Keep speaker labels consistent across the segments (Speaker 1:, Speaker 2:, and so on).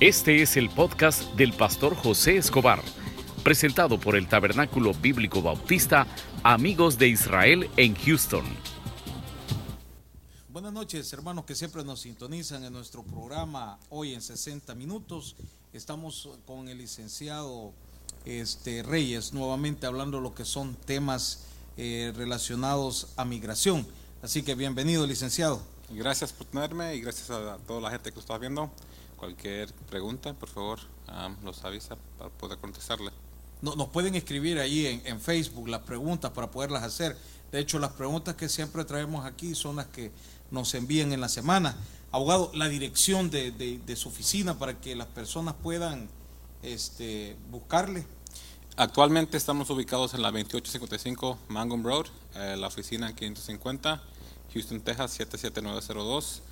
Speaker 1: Este es el podcast del pastor José Escobar, presentado por el Tabernáculo Bíblico Bautista Amigos de Israel en Houston.
Speaker 2: Buenas noches, hermanos que siempre nos sintonizan en nuestro programa hoy en 60 minutos. Estamos con el licenciado este, Reyes, nuevamente hablando de lo que son temas eh, relacionados a migración. Así que bienvenido, licenciado.
Speaker 3: Gracias por tenerme y gracias a toda la gente que lo está viendo. Cualquier pregunta, por favor, los avisa para poder contestarle.
Speaker 2: No, nos pueden escribir ahí en, en, Facebook las preguntas para poderlas hacer. De hecho, las preguntas que siempre traemos aquí son las que nos envían en la semana. Abogado, la dirección de, de, de su oficina para que las personas puedan este, buscarle.
Speaker 3: Actualmente estamos ubicados en la 2855 Mangum Road, eh, la oficina en 550, Houston, Texas 77902.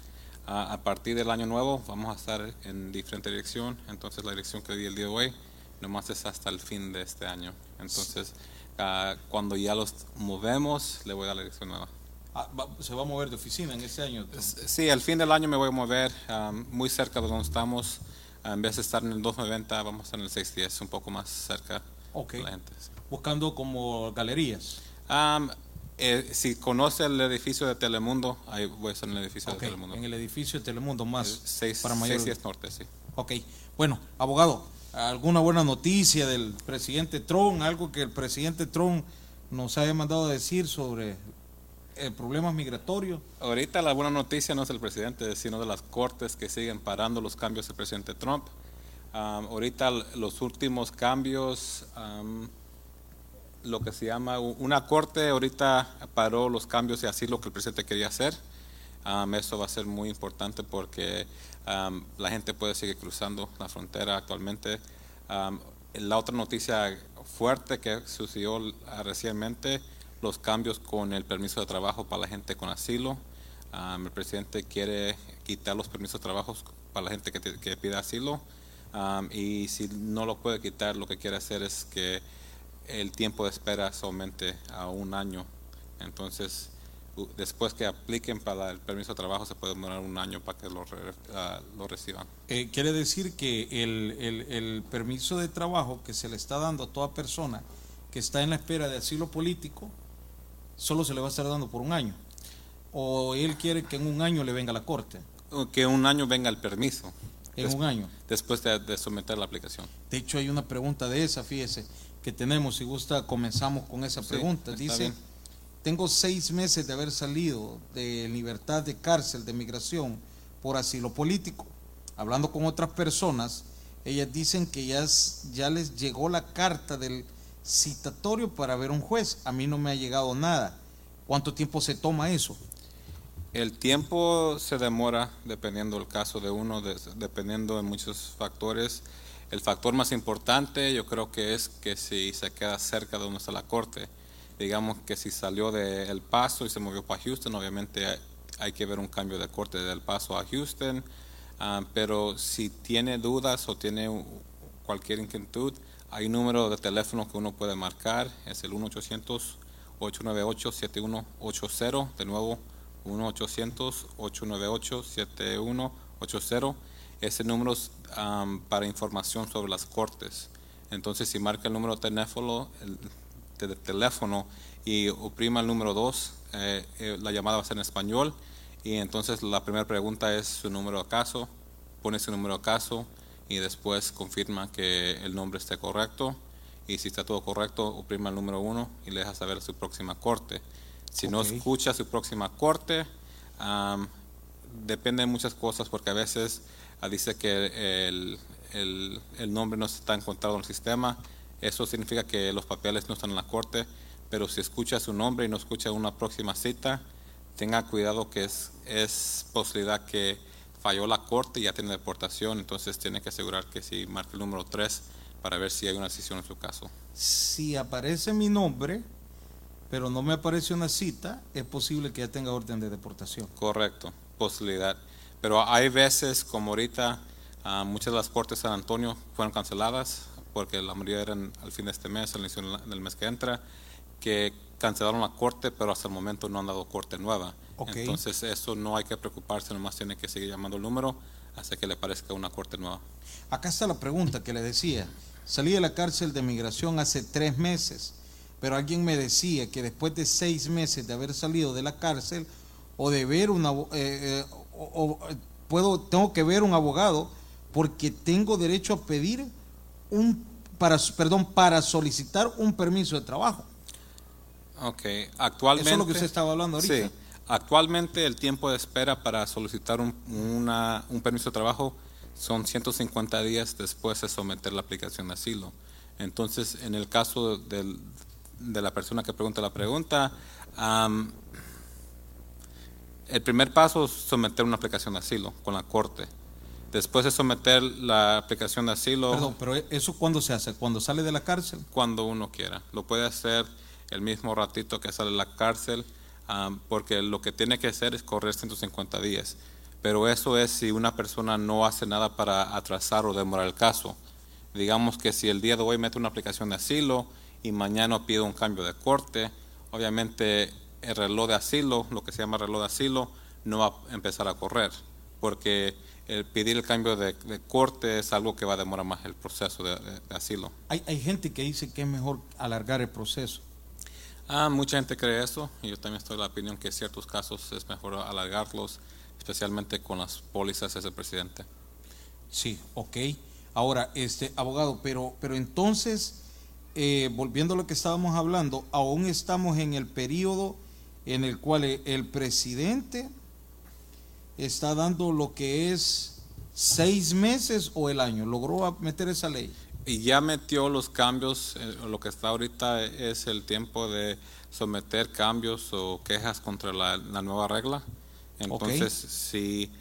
Speaker 3: A partir del año nuevo vamos a estar en diferente dirección, entonces la dirección que di el día de hoy nomás es hasta el fin de este año. Entonces, uh, cuando ya los movemos, le voy a dar la dirección nueva.
Speaker 2: Ah, va, ¿Se va a mover de oficina en ese año?
Speaker 3: Sí, al fin del año me voy a mover um, muy cerca de donde estamos. En vez de estar en el 290, vamos a estar en el 610, un poco más cerca
Speaker 2: okay.
Speaker 3: de la gente. Sí.
Speaker 2: Buscando como galerías.
Speaker 3: Um, eh, si conoce el edificio de Telemundo, ahí voy a estar en el edificio
Speaker 2: okay,
Speaker 3: de Telemundo.
Speaker 2: En el edificio de Telemundo, más
Speaker 3: seis,
Speaker 2: para mayor.
Speaker 3: 610 Norte, sí.
Speaker 2: Ok, bueno, abogado, ¿alguna buena noticia del presidente Trump? Algo que el presidente Trump nos haya mandado a decir sobre el problema migratorio.
Speaker 3: Ahorita la buena noticia no es el presidente, sino de las cortes que siguen parando los cambios del presidente Trump. Um, ahorita los últimos cambios... Um, lo que se llama una corte ahorita paró los cambios de asilo que el presidente quería hacer. Um, eso va a ser muy importante porque um, la gente puede seguir cruzando la frontera actualmente. Um, la otra noticia fuerte que sucedió recientemente, los cambios con el permiso de trabajo para la gente con asilo. el presidente quiere quitar los permisos de trabajo para la gente que, que pide asilo. y si no lo puede quitar, lo que quiere hacer es que el tiempo de espera aumente a un año. Entonces, después que apliquen para el permiso de trabajo, se puede demorar un año para que lo, uh, lo reciban.
Speaker 2: Eh, quiere decir que el, el, el, permiso de trabajo que se le está dando a toda persona que está en la espera de asilo político, solo se le va a estar dando por un año. O él quiere que en un año le venga la corte.
Speaker 3: O que un año venga el permiso.
Speaker 2: En un año.
Speaker 3: Después de, de someter la aplicación.
Speaker 2: De hecho, hay una pregunta de esa, fíjese que tenemos. Si gusta, comenzamos con esa pregunta.
Speaker 3: Sí,
Speaker 2: Dice,
Speaker 3: bien.
Speaker 2: tengo seis meses de haber salido de libertad de cárcel, de migración, por asilo político. Hablando con otras personas, ellas dicen que ya, ya les llegó la carta del citatorio para ver un juez. A mí no me ha llegado nada. ¿Cuánto tiempo se toma eso?
Speaker 3: El tiempo se demora dependiendo del caso de uno, de, dependiendo de muchos factores. El factor más importante yo creo que es que si se queda cerca de donde está la corte, digamos que si salió de El Paso y se movió para Houston, obviamente hay, que ver un cambio de corte de El Paso a Houston, uh, pero si tiene dudas o tiene cualquier inquietud, hay un número de teléfono que uno puede marcar, es el 1-800-898-7180, de nuevo 1-800-898-7180 ese número es um, para información sobre las cortes. Entonces, si marca el número de teléfono, el, de, teléfono y oprima el número 2, eh, eh, la llamada va a ser en español. Y entonces la primera pregunta es su número de caso, pone su número de caso y después confirma que el nombre esté correcto. Y si está todo correcto, oprima el número 1 y le deja saber su próxima corte. Si okay. no escucha su próxima corte, um, depende de muchas cosas porque a veces dice que el, el, el, nombre no está encontrado en el sistema. Eso significa que los papeles no están en la corte, pero si escucha su nombre y no escucha una próxima cita, tenga cuidado que es, es posibilidad que falló la corte y ya tiene deportación, entonces tiene que asegurar que si marca el número 3 para ver si hay una decisión en su caso.
Speaker 2: Si aparece mi nombre, pero no me aparece una cita, es posible que ya tenga orden de deportación.
Speaker 3: Correcto, posibilidad. Pero hay veces, como ahorita, uh, muchas de las cortes de San Antonio fueron canceladas, porque la mayoría eran al fin de este mes, al inicio del mes que entra, que cancelaron la corte, pero hasta el momento no han dado corte nueva.
Speaker 2: Okay.
Speaker 3: Entonces, eso no hay que preocuparse, nomás tiene que seguir llamando el número hasta que le parezca una corte nueva.
Speaker 2: Acá está la pregunta que le decía. Salí de la cárcel de migración hace tres meses, pero alguien me decía que después de seis meses de haber salido de la cárcel o de ver una, eh, eh, o, o, puedo, tengo que ver un abogado porque tengo derecho a pedir un, para, perdón, para solicitar un permiso de trabajo.
Speaker 3: Ok, actualmente...
Speaker 2: Eso es lo que usted estaba hablando ahorita.
Speaker 3: Sí, actualmente el tiempo de espera para solicitar un, una, un permiso de trabajo son 150 días después de someter la aplicación de asilo. Entonces, en el caso del, de la persona que pregunta la pregunta, um, el primer paso es someter una aplicación de asilo con la corte. Después de someter la aplicación de asilo...
Speaker 2: Perdón, pero ¿eso cuándo se hace? ¿Cuando sale de la cárcel?
Speaker 3: Cuando uno quiera. Lo puede hacer el mismo ratito que sale de la cárcel, um, porque lo que tiene que hacer es correr 150 días. Pero eso es si una persona no hace nada para atrasar o demorar el caso. Digamos que si el día de hoy mete una aplicación de asilo y mañana pide un cambio de corte, obviamente el reloj de asilo, lo que se llama reloj de asilo, no va a empezar a correr, porque el pedir el cambio de, de corte es algo que va a demorar más el proceso de, de, de asilo.
Speaker 2: Hay, hay, gente que dice que es mejor alargar el proceso.
Speaker 3: Ah, mucha gente cree eso, y yo también estoy de la opinión que en ciertos casos es mejor alargarlos, especialmente con las pólizas ese presidente.
Speaker 2: Sí, ok. Ahora, este abogado, pero, pero entonces, eh, volviendo a lo que estábamos hablando, aún estamos en el periodo en el cual el presidente está dando lo que es seis meses o el año. ¿Logró meter esa ley?
Speaker 3: Y ya metió los cambios, eh, lo que está ahorita es el tiempo de someter cambios o quejas contra la, la nueva regla. Entonces, okay. si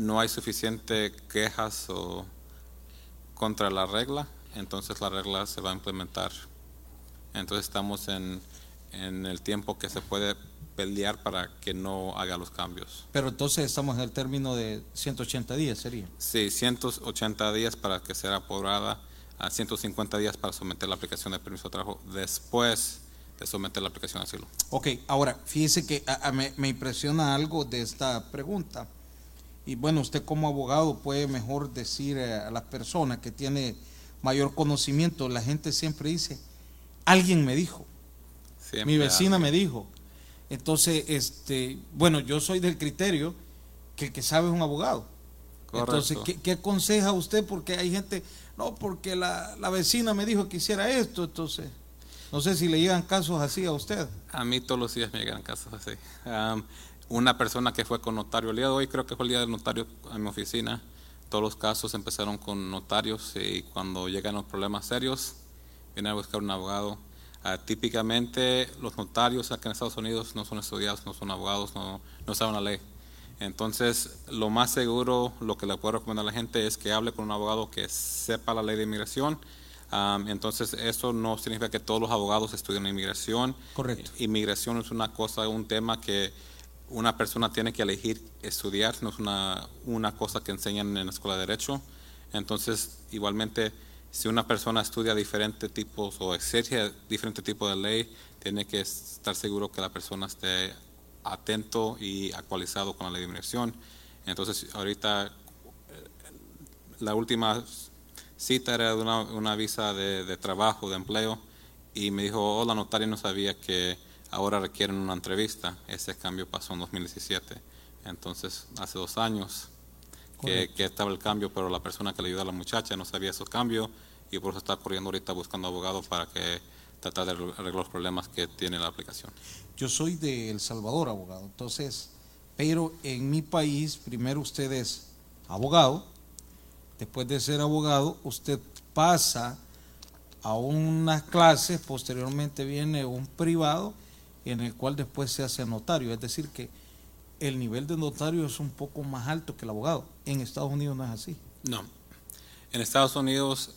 Speaker 3: no hay suficiente quejas o contra la regla, entonces la regla se va a implementar. Entonces estamos en, en el tiempo que se puede pelear para que no haga los cambios.
Speaker 2: Pero entonces estamos en el término de 180 días, ¿sería?
Speaker 3: Sí, 180 días para que sea aprobada, a 150 días para someter la aplicación de permiso de trabajo después de someter la aplicación de asilo.
Speaker 2: Ok, ahora, fíjese que a, a, me, me impresiona algo de esta pregunta. Y bueno, usted como abogado puede mejor decir a las personas que tiene mayor conocimiento, la gente siempre dice, alguien me dijo, siempre mi vecina alguien. me dijo, entonces, este, bueno, yo soy del criterio que el que sabe es un abogado. Correcto. Entonces, ¿qué, ¿qué, aconseja usted? Porque hay gente, no, porque la, la, vecina me dijo que hiciera esto, entonces, no sé si le llegan casos así a usted.
Speaker 3: A mí todos los días me llegan casos así. Um, una persona que fue con notario el día de hoy, creo que fue el día del notario a mi oficina, todos los casos empezaron con notarios y cuando llegan los problemas serios, vienen a buscar un abogado Uh, típicamente los notarios acá en Estados Unidos no son estudiados, no son abogados, no, no saben la ley. Entonces, lo más seguro, lo que le puedo recomendar a la gente es que hable con un abogado que sepa la ley de inmigración. Um, entonces, eso no significa que todos los abogados estudien inmigración.
Speaker 2: Correcto.
Speaker 3: Inmigración es una cosa, un tema que una persona tiene que elegir estudiar, no es una, una cosa que enseñan en la escuela de Derecho. Entonces, igualmente, si una persona estudia diferentes tipos o exige diferentes tipos de ley, tiene que estar seguro que la persona esté atento y actualizado con la ley de inmigración. Entonces, ahorita la última cita era de una, una visa de, de, trabajo, de empleo, y me dijo, oh, la notaria no sabía que ahora requieren una entrevista. Ese cambio pasó en 2017. Entonces, hace dos años que, que, estaba el cambio, pero la persona que le ayuda a la muchacha no sabía esos cambios y por eso está corriendo ahorita buscando abogado para que tratar de arreglar los problemas que tiene la aplicación.
Speaker 2: Yo soy de El Salvador, abogado, entonces, pero en mi país, primero usted es abogado, después de ser abogado, usted pasa a unas clases, posteriormente viene un privado en el cual después se hace notario, es decir que el nivel de notario es un poco más alto que el abogado. En Estados Unidos no es así.
Speaker 3: No. En Estados Unidos,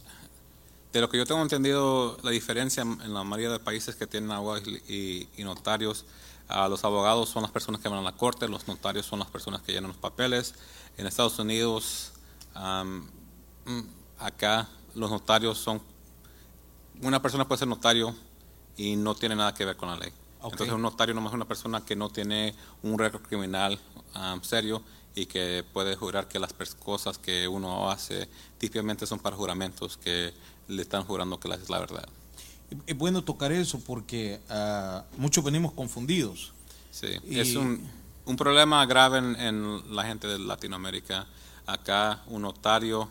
Speaker 3: de lo que yo tengo entendido, la diferencia en la mayoría de países que tienen abogados y, y, notarios, uh, los abogados son las personas que van a la corte, los notarios son las personas que llenan los papeles. En Estados Unidos, um, acá los notarios son, una persona puede ser notario y no tiene nada que ver con la ley. Entonces un notario nomás es una persona que no tiene un récord criminal um, serio y que puede jurar que las cosas que uno hace típicamente son para juramentos que le están jurando que es la verdad.
Speaker 2: Es bueno tocar eso porque ah, muchos venimos confundidos.
Speaker 3: Sí,
Speaker 2: Y-
Speaker 3: es un, un problema grave en, en la gente de Latinoamérica. Acá un notario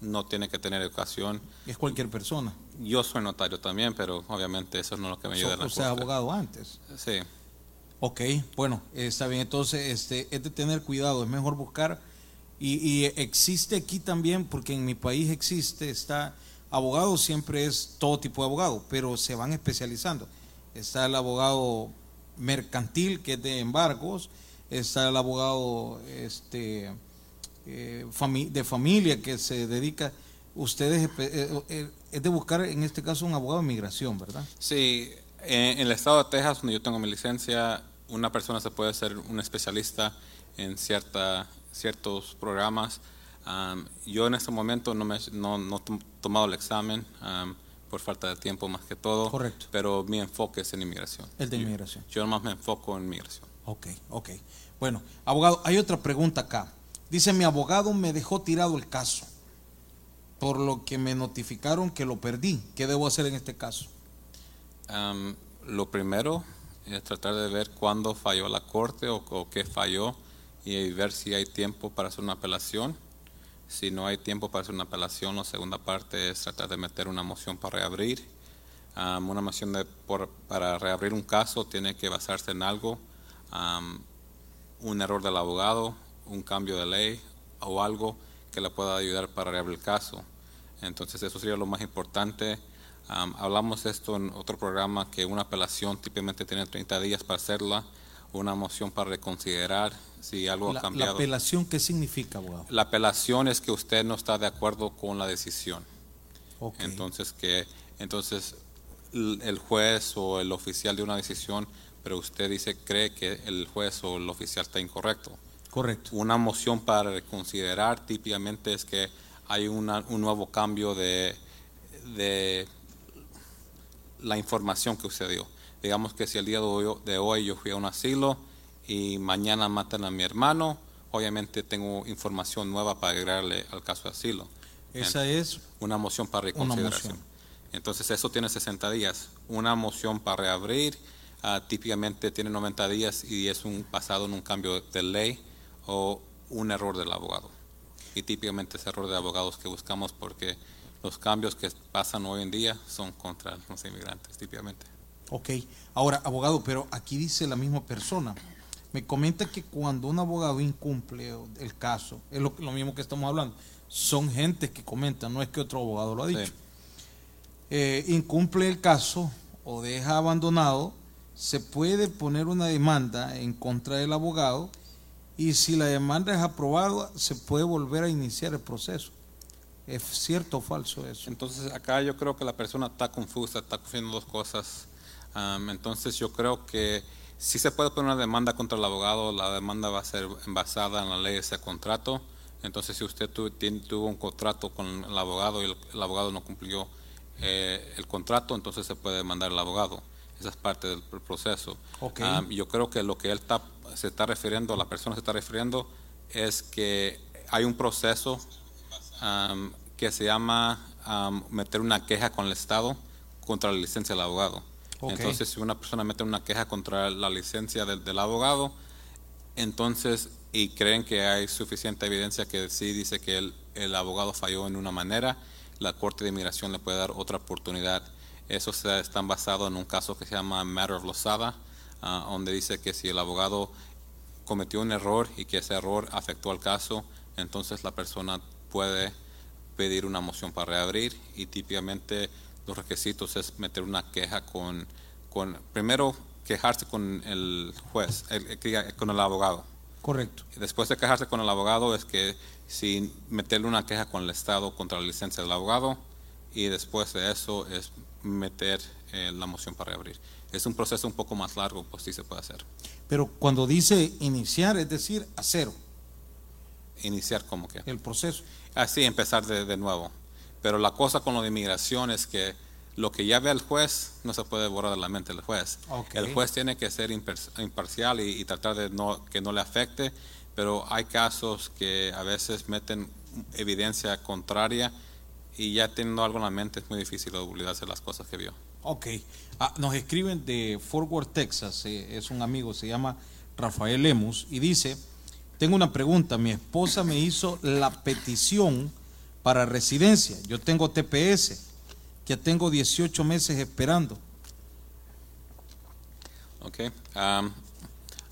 Speaker 3: no tiene que tener educación.
Speaker 2: Es cualquier persona.
Speaker 3: Yo soy notario también, pero obviamente eso no es lo que me ayuda en la
Speaker 2: o sea, abogado antes.
Speaker 3: Sí,
Speaker 2: Ok, bueno, está bien. Entonces, este, es de tener cuidado. Es mejor buscar. Y, y existe aquí también, porque en mi país existe, está, abogado siempre es todo tipo de abogado, pero se van especializando. Está el abogado mercantil, que es de embargos. Está el abogado este, eh, de familia, que se dedica. Ustedes, eh, eh, es de buscar, en este caso, un abogado de migración, ¿verdad?
Speaker 3: sí. En, en el estado de Texas, donde yo tengo mi licencia, una persona se puede ser un especialista en cierta, ciertos programas. Am, yo en este momento no, me, no, no he tom- tomado el examen am, por falta de tiempo más que todo.
Speaker 2: Correcto.
Speaker 3: Pero mi enfoque es en inmigración.
Speaker 2: El de
Speaker 3: Yo-
Speaker 2: inmigración.
Speaker 3: Yo nomás me enfoco en inmigración.
Speaker 2: Ok, ok. Bueno, abogado, hay otra pregunta acá. Dice, mi abogado me dejó tirado el caso, por lo que me notificaron que lo perdí. ¿Qué debo hacer en este caso?
Speaker 3: Am, lo primero es tratar de ver cuándo falló la corte o, o qué falló y ver si hay tiempo para hacer una apelación. Si no hay tiempo para hacer una apelación, la segunda parte es tratar de meter una moción para reabrir. Am, una moción de, por- para reabrir un caso tiene que basarse en algo, am, un error del abogado, un cambio de ley o algo que le pueda ayudar para reabrir el caso. Entonces eso sería lo más importante. Am, hablamos esto en otro programa que una apelación típicamente tiene 30 días para hacerla, una moción para reconsiderar si algo
Speaker 2: La,
Speaker 3: ha
Speaker 2: la
Speaker 3: cambiado.
Speaker 2: apelación, ¿qué significa, abogado?
Speaker 3: La apelación es que usted no está de acuerdo con la decisión. Entonces que entonces el juez o el oficial de una decisión, pero usted dice cree que el juez o el oficial está incorrecto.
Speaker 2: correcto.
Speaker 3: Una moción para reconsiderar típicamente es que hay una- un nuevo cambio de, de la información que usted dio. Digamos que si el día de hoy, de hoy yo fui a un asilo y mañana matan a mi hermano, obviamente tengo información nueva para agregarle al caso de asilo.
Speaker 2: Esa es,
Speaker 3: Una moción para reconsideración.
Speaker 2: moción.
Speaker 3: Entonces eso tiene 60 días. Una moción para reabrir ah, típicamente tiene 90 días y es un basado en un cambio de ley o un error del abogado. Y típicamente es error de abogados que buscamos porque los cambios que pasan hoy en día son contra los inmigrantes, típicamente.
Speaker 2: ok. Ahora, abogado, pero aquí dice la misma persona. Me comenta que cuando un abogado incumple el caso, es lo, lo mismo que estamos hablando, son gentes que comentan, no es que otro abogado lo ha dicho.
Speaker 3: Sí.
Speaker 2: eh, incumple el caso o deja abandonado, se puede poner una demanda en contra del abogado y si la demanda es aprobada, se puede volver a iniciar el proceso. ¿Es cierto o falso eso?
Speaker 3: Entonces acá yo creo que la persona está confusa, está confundiendo dos cosas. Entonces yo creo que si se puede poner una demanda contra el abogado, la demanda va a ser basada en la ley de ese contrato. Entonces si usted tuvo un contrato con el abogado y el, el abogado no cumplió eh, el contrato, entonces se puede demandar al abogado. Esa es parte del pr- proceso. Am, yo creo que lo que él está, se está refiriendo, la persona se está refiriendo, es que hay un proceso que se llama am, meter una queja con el Estado contra la licencia del abogado. Entonces, si una persona mete una queja contra la licencia del, abogado, entonces, y creen que hay suficiente evidencia que sí dice que el, abogado falló en una manera, la Corte de Inmigración le puede dar otra oportunidad. Eso se, está basado en un caso que se llama Matter of Lozada, ah, donde dice que si el abogado cometió un error y que ese error afectó al caso, entonces la persona puede pedir una moción para reabrir y típicamente los requisitos es meter una queja con, con primero quejarse con el juez, el- con el abogado.
Speaker 2: Correcto.
Speaker 3: Después de quejarse con el abogado es que si meterle una queja con el Estado contra la licencia del abogado y después de eso es meter eh, la moción para reabrir. Es un proceso un poco más largo, pues sí se puede hacer.
Speaker 2: Pero cuando dice iniciar, es decir, a cero
Speaker 3: Iniciar como que.
Speaker 2: el proceso.
Speaker 3: Así empezar de, de nuevo. Pero la cosa con lo de inmigración es que lo que ya ve el juez no se puede borrar de la mente del juez.
Speaker 2: Ok.
Speaker 3: El juez tiene que ser imparcial y, y tratar de no, que no le afecte, pero hay casos que a veces meten evidencia contraria y ya teniendo algo en la mente es muy difícil olvidarse las cosas que vio.
Speaker 2: Ok. Ah, nos escriben de Fort Worth, Texas. eh, es un amigo, se llama Rafael Lemus. Y dice: Tengo una pregunta. Mi esposa me hizo la petición para residencia. Yo tengo TPS. Ya tengo 18 meses esperando.
Speaker 3: Ok.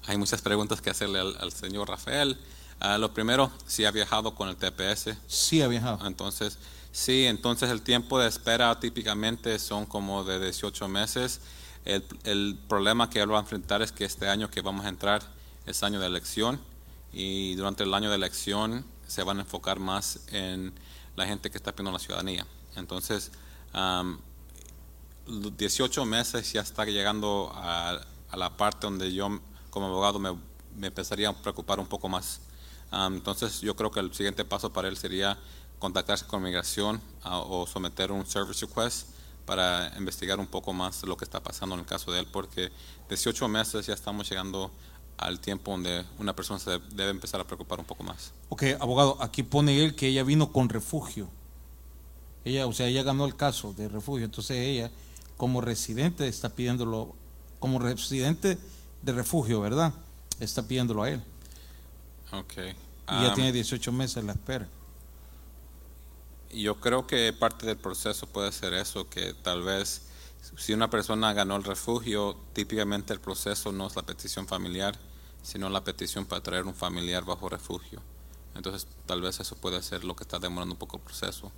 Speaker 3: Hay muchas preguntas que hacerle al, al señor Rafael. Ah, lo primero, si ha viajado con el TPS.
Speaker 2: Sí ha viajado.
Speaker 3: Entonces, sí, entonces el tiempo de espera típicamente son como de 18 meses. El, el problema que él va a enfrentar es que este año que vamos a entrar es año de elección y durante el año de elección se van a enfocar más en la gente que está pidiendo la ciudadanía. Entonces, los 18 meses ya está llegando a, a la parte donde yo como abogado me, empezaría a preocupar un poco más. Entonces yo creo que el siguiente paso para él sería contactarse con migración o someter un service request para investigar un poco más lo que está pasando en el caso de él, porque 18 meses ya estamos llegando al tiempo donde una persona se debe empezar a preocupar un poco más.
Speaker 2: Ok, abogado, aquí pone él que ella vino con refugio. Ella, o sea, ella ganó el caso de refugio. Entonces ella, como residente, está pidiéndolo, como residente de refugio, ¿verdad? Está pidiéndolo a él.
Speaker 3: Okay.
Speaker 2: Y ya
Speaker 3: Am,
Speaker 2: tiene 18 meses en la espera.
Speaker 3: Yo creo que parte del proceso puede ser eso, que tal vez si una persona ganó el refugio, típicamente el proceso no es la petición familiar, sino la petición para traer un familiar bajo refugio. Entonces, tal vez eso puede ser lo que está demorando un poco el proceso,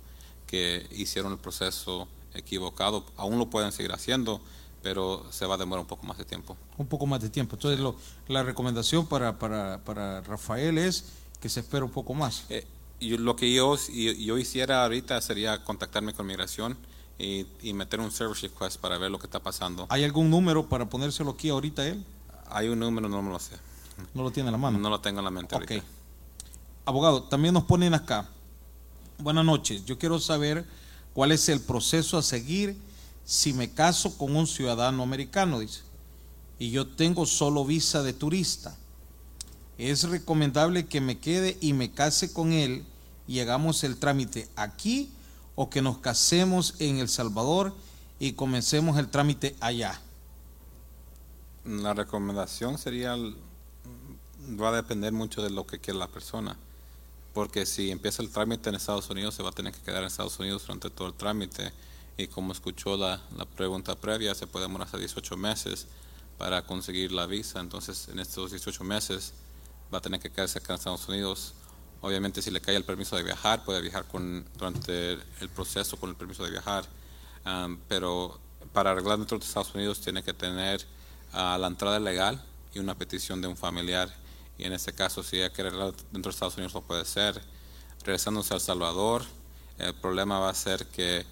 Speaker 3: que hicieron el proceso equivocado, aún lo pueden seguir haciendo, pero se va a demorar un poco más de tiempo.
Speaker 2: Un poco más de tiempo. Entonces lo- la recomendación para, para, para Rafael es que se espere un poco más.
Speaker 3: Eh, yo- lo que yo, yo, yo hiciera ahorita sería contactarme con migración y, y meter un service request para ver lo que está pasando.
Speaker 2: ¿Hay algún número para ponérselo aquí ahorita él?
Speaker 3: Hay un número, no me lo sé.
Speaker 2: No lo tiene a la mano.
Speaker 3: No lo tengo en la mente
Speaker 2: Ok.
Speaker 3: ahorita.
Speaker 2: Abogado, también nos ponen acá. Buenas noches. Yo quiero saber cuál es el proceso a seguir si me caso con un ciudadano americano, dice. Y yo tengo solo visa de turista. Es recomendable que me quede y me case con él y hagamos el trámite aquí o que nos casemos en El Salvador y comencemos el trámite allá.
Speaker 3: La recomendación sería, va a depender mucho de lo que quiera la persona. Porque si empieza el trámite en Estados Unidos, se va a tener que quedar en Estados Unidos durante todo el trámite. Y como escuchó la, la pregunta previa, se puede demorar hasta 18 meses para conseguir la visa. Entonces, en estos 18 meses va a tener que quedarse acá en Estados Unidos. Obviamente, si le cae el permiso de viajar, puede viajar con, durante el proceso con el permiso de viajar. Am, pero para arreglar dentro de Estados Unidos tiene que tener ah, la entrada legal y una petición de un familiar. Y en este caso, si ella quiere arreglar dentro de Estados Unidos, lo puede hacer. Regresándose a El Salvador, el problema va a ser que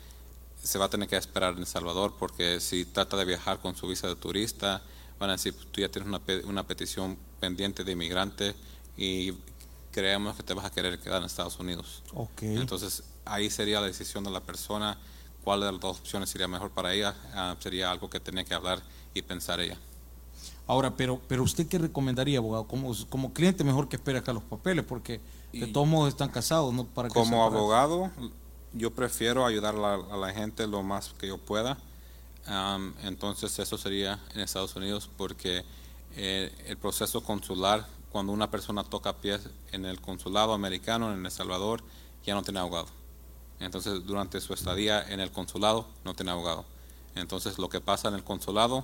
Speaker 3: se va a tener que esperar en El Salvador porque si trata de viajar con su visa de turista, van a decir, tú ya tienes una, una petición pendiente de inmigrante y creemos que te vas a querer quedar en Estados Unidos.
Speaker 2: Ok.
Speaker 3: Entonces, ahí sería la decisión de la persona, cuál de las dos opciones sería mejor para ella, ah, sería algo que tenía que hablar y pensar ella.
Speaker 2: Ahora, pero, pero usted qué recomendaría, abogado? Como, como cliente, mejor que espere acá los papeles, porque de todos modos están casados, ¿no? ¿Para qué
Speaker 3: Como abogado, yo prefiero ayudar a la, a la gente lo más que yo pueda. Am, entonces, eso sería en Estados Unidos porque eh, el proceso consular, cuando una persona toca pies en el consulado americano en El Salvador, ya no tiene abogado. Entonces, durante su estadía en el consulado, no tiene abogado. Entonces, lo que pasa en el consulado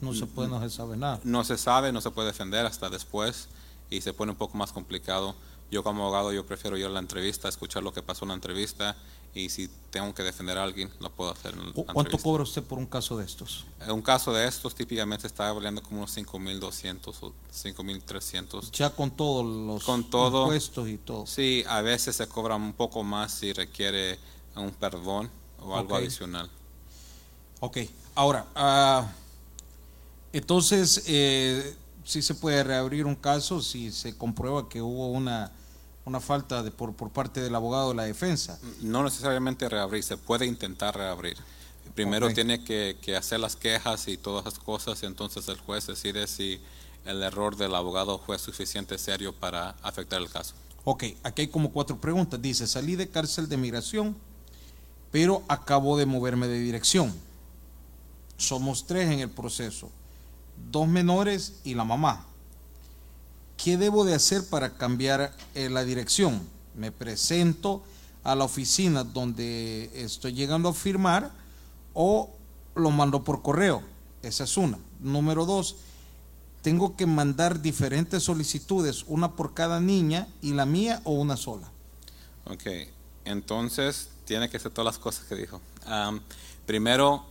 Speaker 2: No se puede, no se sabe nada.
Speaker 3: no se sabe, no se puede defender hasta después y se pone un poco más complicado. Yo como abogado yo prefiero ir a la entrevista, escuchar lo que pasó en la entrevista y si tengo que defender a alguien lo puedo hacer en la
Speaker 2: ¿Cu- ¿Cuánto
Speaker 3: entrevista.
Speaker 2: cobra usted por un caso de estos?
Speaker 3: En un caso de estos típicamente está hablando como unos 5.200 o 5.300.
Speaker 2: Ya con todos los
Speaker 3: Con todo.
Speaker 2: impuestos y todo.
Speaker 3: Sí, a veces se cobra un poco más si requiere un perdón o algo
Speaker 2: Ok.
Speaker 3: adicional.
Speaker 2: Ok, ahora, ah, entonces, eh, sí se puede reabrir un caso si se comprueba que hubo una, una falta de, por, por parte del abogado de la defensa.
Speaker 3: No necesariamente reabrir, se puede intentar reabrir. Primero tiene que, que hacer las quejas y todas esas cosas, y entonces el juez decide si el error del abogado fue suficiente serio para afectar el caso.
Speaker 2: Ok, aquí hay como cuatro preguntas. Dice, salí de cárcel de migración, pero acabo de moverme de dirección. Somos tres en el proceso, dos menores y la mamá. ¿Qué debo de hacer para cambiar eh, la dirección? Me presento a la oficina donde estoy llegando a firmar o lo mando por correo. Esa es una. Número dos, tengo que mandar diferentes solicitudes, una por cada niña y la mía o una sola.
Speaker 3: Ok, entonces tiene que ser todas las cosas que dijo. Am, primero,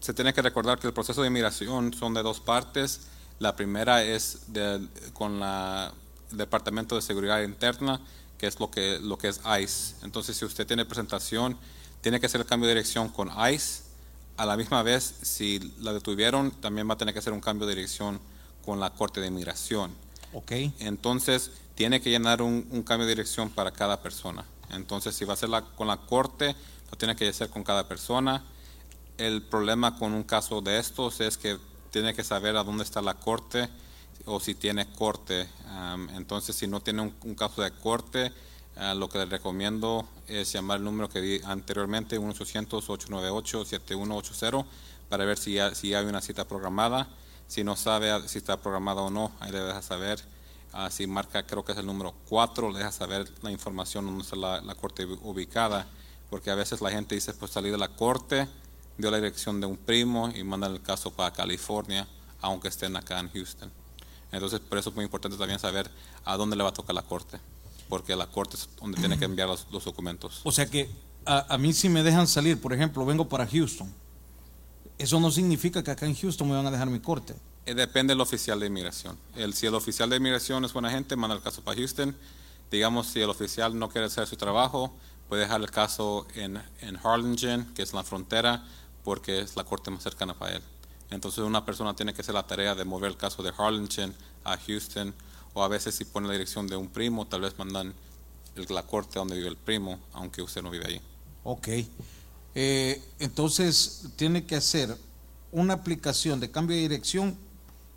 Speaker 3: se tiene que recordar que el proceso de inmigración son de dos partes. La primera es del- con la, el Departamento de Seguridad Interna, que es lo que, lo que es ICE. Entonces, si usted tiene presentación, tiene que hacer el cambio de dirección con ICE. A la misma vez, si la detuvieron, también va a tener que hacer un cambio de dirección con la Corte de Inmigración.
Speaker 2: ¿Ok?
Speaker 3: Entonces, tiene que llenar un, un cambio de dirección para cada persona. Entonces, si va a ser la- con la corte, lo tiene que hacer con cada persona. El problema con un caso de estos es que tiene que saber a dónde está la corte o si tiene corte. Am, entonces, si no tiene un, caso de corte, ah, lo que le recomiendo es llamar el número que di anteriormente, 1-800-898-7180, para ver si ya, si hay una cita programada. Si no sabe si está programada o no, ahí le deja saber. Ah, si marca, creo que es el número 4, le deja saber la información donde está la, la corte ubi- ubicada. Porque a veces la gente dice, pues salí de la corte, dio la dirección de un primo y mandan el caso para California, aunque estén acá en Houston. Entonces, por eso es muy importante también saber a dónde le va a tocar la corte, porque la corte es donde tiene que enviar los, los documentos.
Speaker 2: O sea que a, a mí si me dejan salir, por ejemplo, vengo para Houston, eso no significa que acá en Houston me van a dejar mi corte.
Speaker 3: Eh, Depende del oficial de inmigración. El, si el oficial de inmigración es buena gente, manda el caso para Houston. Digamos, si el oficial no quiere hacer su trabajo, puede dejar el caso en, en Harlingen, que es la frontera, porque es la corte más cercana para él. Entonces una persona tiene que hacer la tarea de mover el caso de Harlingen a Houston, o a veces si pone la dirección de un primo, tal vez mandan el- la corte donde vive el primo, aunque usted no vive allí.
Speaker 2: Ok. Eh, entonces tiene que hacer una aplicación de cambio de dirección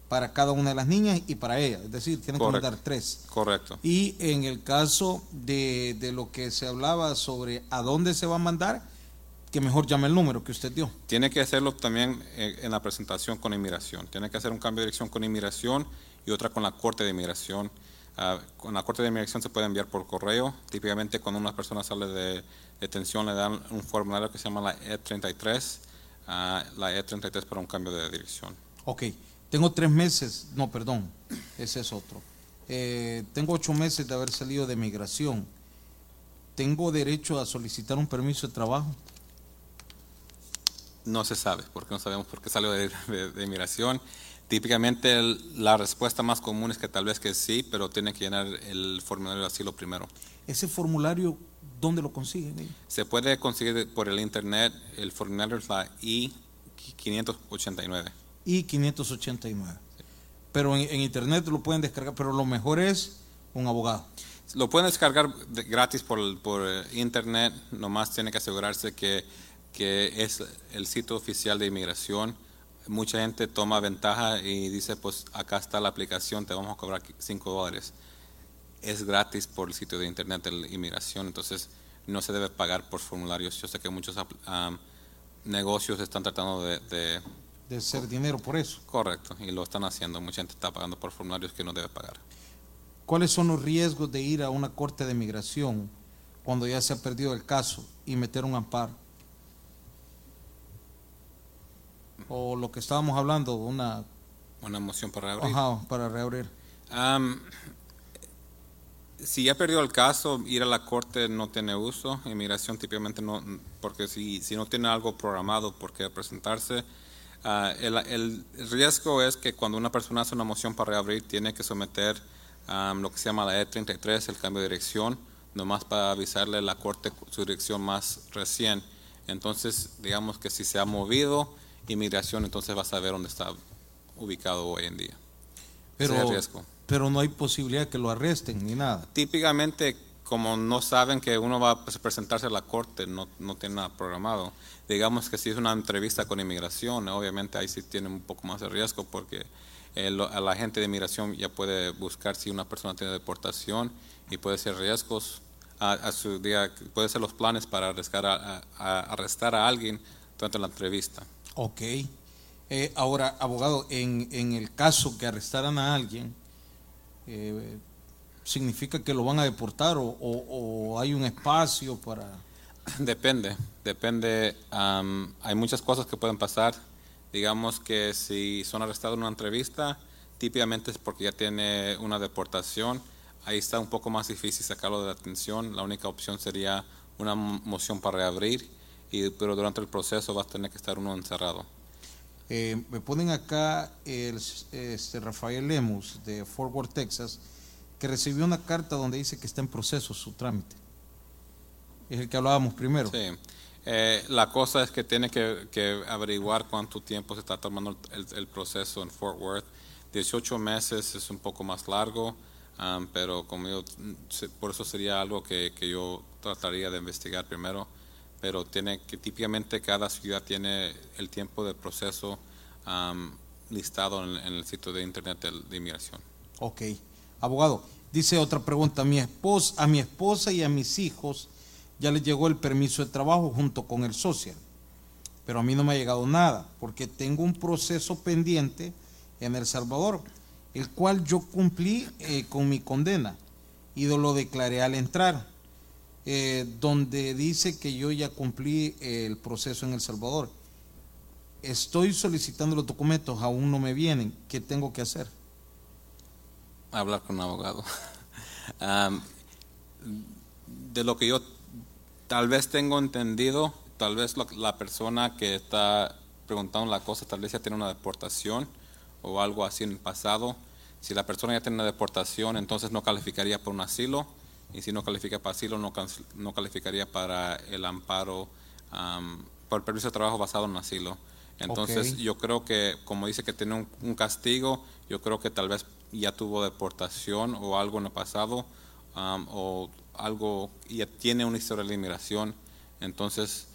Speaker 2: para cada una de las niñas y para ella. Es decir, tienen
Speaker 3: Correcto.
Speaker 2: que mandar tres.
Speaker 3: Correcto.
Speaker 2: Y en el caso de, de lo que se hablaba sobre a dónde se va a mandar, que mejor llame el número que usted dio.
Speaker 3: Tiene que hacerlo también eh, en la presentación con inmigración. Tiene que hacer un cambio de dirección con inmigración y otra con la Corte de Inmigración. Ah, con la Corte de Inmigración se puede enviar por correo. Típicamente cuando una persona sale de detención le dan un formulario que se llama la E33, ah, la E33 para un cambio de dirección.
Speaker 2: Ok, tengo tres meses, no, perdón, ese es otro. Eh, tengo ocho meses de haber salido de migración. ¿Tengo derecho a solicitar un permiso de trabajo?
Speaker 3: No se sabe, porque no sabemos por qué salió de, de- de inmigración. Típicamente el- la respuesta más común es que tal vez que sí, pero tiene que llenar el formulario de asilo primero.
Speaker 2: Ese formulario, ¿dónde lo consiguen?
Speaker 3: Se puede conseguir por el internet, el formulario es la I-589.
Speaker 2: Y 589. Pero en, en internet lo pueden descargar, pero lo mejor es un abogado.
Speaker 3: Lo pueden descargar de- gratis por, por eh, internet, nomás tiene que asegurarse que, que es el sitio oficial de inmigración. Mucha gente toma ventaja y dice, pues acá está la aplicación, te vamos a cobrar 5 dólares. Es gratis por el sitio de internet de la inmigración, entonces no se debe pagar por formularios. Yo sé que muchos am, negocios están tratando de- de
Speaker 2: De ser dinero por eso.
Speaker 3: Correcto, y lo están haciendo. Mucha gente está pagando por formularios que no debe pagar.
Speaker 2: ¿Cuáles son los riesgos de ir a una corte de migración cuando ya se ha perdido el caso y meter un amparo? O lo que estábamos hablando, una
Speaker 3: Una moción para abrir.
Speaker 2: ajá, para reabrir.
Speaker 3: Am, si ya perdió el caso, ir a la corte no tiene uso. Inmigración típicamente no, porque si, si no tiene algo programado por qué presentarse. ah, el, el riesgo es que cuando una persona hace una moción para reabrir, tiene que someter am, lo que se llama la E33, el cambio de dirección, nomás para avisarle a la corte su dirección más recién. Entonces, digamos que si se ha movido inmigración, entonces va a saber dónde está ubicado hoy en día. Ese
Speaker 2: Pero,
Speaker 3: es el riesgo.
Speaker 2: pero no hay posibilidad que lo arresten ni nada.
Speaker 3: Típicamente como no saben que uno va a presentarse a la corte, no, no tiene nada programado. Digamos que si es una entrevista con inmigración, obviamente ahí sí tiene un poco más de riesgo porque el, a la gente de inmigración ya puede buscar si una persona tiene deportación y puede ser riesgos a, su día, puede ser los planes para arrestar a, arrestar a alguien durante la entrevista.
Speaker 2: Ok. Eh, ahora, abogado, en, en, el caso que arrestaran a alguien, eh, ¿significa que lo van a deportar o, o, hay un espacio para...?
Speaker 3: Depende, depende. hay muchas cosas que pueden pasar. Digamos que si son arrestados en una entrevista, típicamente es porque ya tiene una deportación ahí está un poco más difícil sacarlo de la atención. La única opción sería una moción para reabrir, y, pero durante el proceso va a tener que estar uno encerrado.
Speaker 2: Eh, me ponen acá el, este Rafael Lemus de Fort Worth, Texas, que recibió una carta donde dice que está en proceso su trámite. Es el que hablábamos primero.
Speaker 3: Sí. Eh, la cosa es que tiene que, averiguar cuánto tiempo se está tomando el, el proceso en Fort Worth. 18 meses es un poco más largo pero como yo, por eso sería algo que, que, yo trataría de investigar primero, pero tiene que típicamente cada ciudad tiene el tiempo de proceso listado en, el sitio de internet de, inmigración.
Speaker 2: Ok, abogado, dice otra pregunta, mi esposa, a mi esposa y a mis hijos ya les llegó el permiso de trabajo junto con el social, pero a mí no me ha llegado nada porque tengo un proceso pendiente en El Salvador el cual yo cumplí eh, con mi condena y lo declaré al entrar, eh, donde dice que yo ya cumplí el proceso en El Salvador. Estoy solicitando los documentos, aún no me vienen. ¿Qué tengo que hacer?
Speaker 3: Hablar con un abogado. de lo que yo tal vez tengo entendido, tal vez la persona que está preguntando la cosa, tal vez ya tiene una deportación o algo así en el pasado. Si la persona ya tiene una deportación, entonces no calificaría por un asilo, y si no califica para asilo, no, no calificaría para el amparo por el permiso de trabajo basado en asilo. Entonces yo creo que, como dice que tiene un, castigo, yo creo que tal vez ya tuvo deportación o algo en el pasado, o algo, ya tiene una historia de inmigración. Entonces,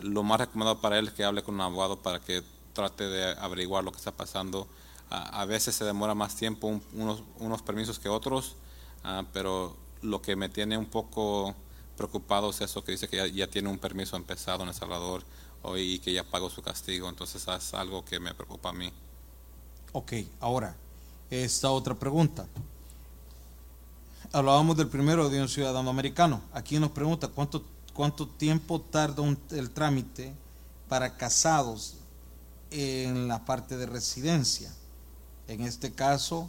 Speaker 3: lo más recomendado para él es que hable con un abogado para que trate de averiguar lo que está pasando a, veces se demora más tiempo unos, unos, permisos que otros, ah, pero lo que me tiene un poco preocupado es eso que dice que ya, tiene un permiso empezado en El Salvador hoy y que ya pagó su castigo, entonces es algo que me preocupa a mí.
Speaker 2: Ok, ahora, esta otra pregunta. Hablábamos del primero de un ciudadano americano. Aquí nos pregunta cuánto, cuánto tiempo tarda el trámite para casados en la parte de residencia. En este caso,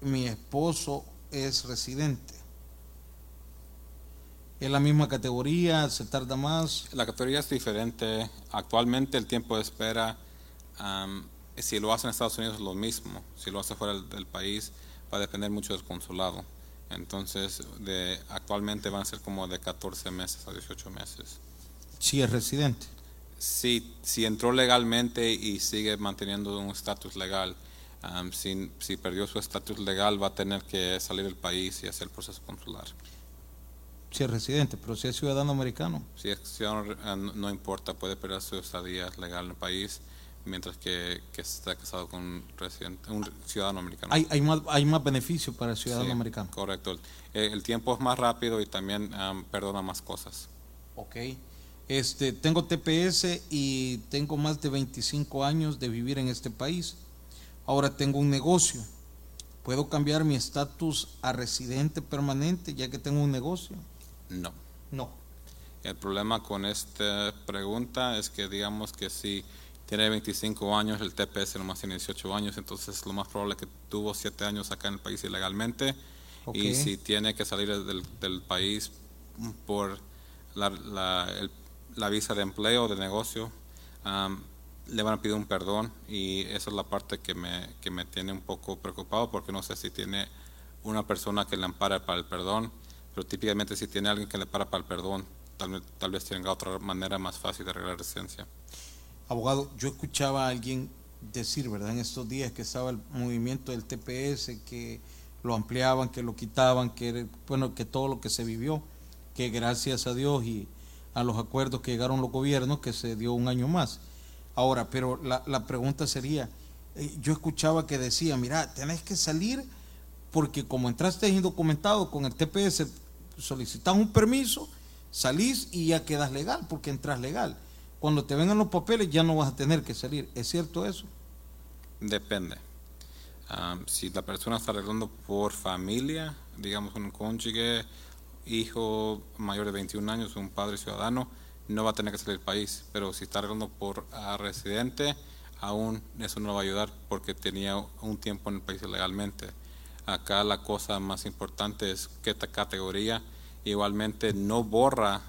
Speaker 2: mi esposo es residente. ¿Es la misma categoría? ¿Se tarda más?
Speaker 3: La categoría es diferente. Actualmente el tiempo de espera, si lo hace en Estados Unidos es lo mismo. Si lo hace fuera del, país, va a depender mucho del consulado. Entonces, de, actualmente van a ser como de 14 meses a 18 meses.
Speaker 2: Si es residente.
Speaker 3: Si, si entró legalmente y sigue manteniendo un estatus legal si, perdió su estatus legal va a tener que salir del país y hacer el proceso consular.
Speaker 2: Si es residente, pero si es ciudadano americano.
Speaker 3: Si es ciudadano, eh, no, importa, puede perder su estadía legal en el país mientras que, que está casado con un, residente, un ciudadano americano.
Speaker 2: Hay, hay, más, hay más beneficio para el ciudadano americano.
Speaker 3: Correcto. El, tiempo es más rápido y también perdona más cosas.
Speaker 2: Ok. Este, tengo TPS y tengo más de 25 años de vivir en este país. Ahora tengo un negocio. ¿Puedo cambiar mi estatus a residente permanente ya que tengo un negocio?
Speaker 3: No.
Speaker 2: No.
Speaker 3: El problema con esta pregunta es que digamos que si tiene 25 años, el TPS nomás tiene 18 años, entonces lo más probable es que tuvo 7 años acá en el país ilegalmente. Y si tiene que salir del, país por la, la, visa de empleo, de negocio, le van a pedir un perdón y esa es la parte que me, que me tiene un poco preocupado porque no sé si tiene una persona que le ampara para el perdón, pero típicamente si tiene alguien que le para para el perdón, tal, tal vez tenga otra manera más fácil de arreglar residencia.
Speaker 2: Abogado, yo escuchaba a alguien decir, ¿verdad? En estos días que estaba el movimiento del TPS, que lo ampliaban, que lo quitaban, que bueno, que todo lo que se vivió, que gracias a Dios y a los acuerdos que llegaron los gobiernos, que se dio un año más. Ahora, pero la, la pregunta sería, eh, yo escuchaba que decía, mira, tenés que salir porque como entraste indocumentado con el TPS, solicitas un permiso, salís y ya quedas legal, porque entras legal. Cuando te vengan los papeles ya no vas a tener que salir. ¿Es cierto eso?
Speaker 3: Depende. si la persona está arreglando por familia, digamos un cónyuge, hijo mayor de 21 años, un padre ciudadano, no va a tener que salir del país. Pero si está arreglando por residente, aún eso no va a ayudar porque tenía un tiempo en el país legalmente. Acá la cosa más importante es que esta categoría igualmente no borra,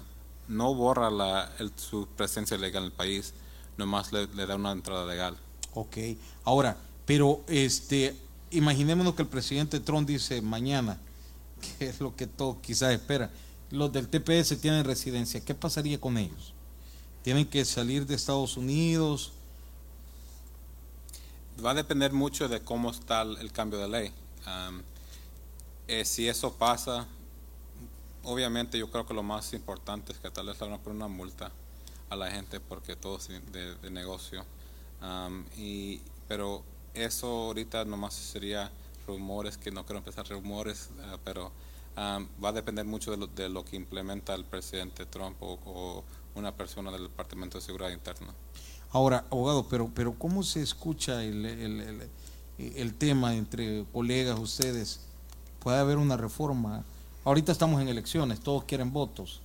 Speaker 3: no borra la, su presencia legal en el país, nomás le, le da una entrada legal.
Speaker 2: Ok, ahora, pero este, imaginémonos que el presidente Trump dice mañana, que es lo que todo quizás espera, los del TPS tienen residencia, ¿qué pasaría con ellos? ¿Tienen que salir de Estados Unidos?
Speaker 3: Va a depender mucho de cómo está el, cambio de ley. Eh, si eso pasa, obviamente yo creo que lo más importante es que tal vez le van a poner una multa a la gente porque todo es de, negocio. y, pero eso ahorita nomás sería rumores, que no quiero empezar rumores, eh, pero va a depender mucho de lo, de lo, que implementa el presidente Trump o una persona del Departamento de Seguridad Interna.
Speaker 2: Ahora, abogado, pero, pero ¿cómo se escucha el, tema entre colegas, ustedes? ¿Puede haber una reforma? Ahorita estamos en elecciones, todos quieren votos.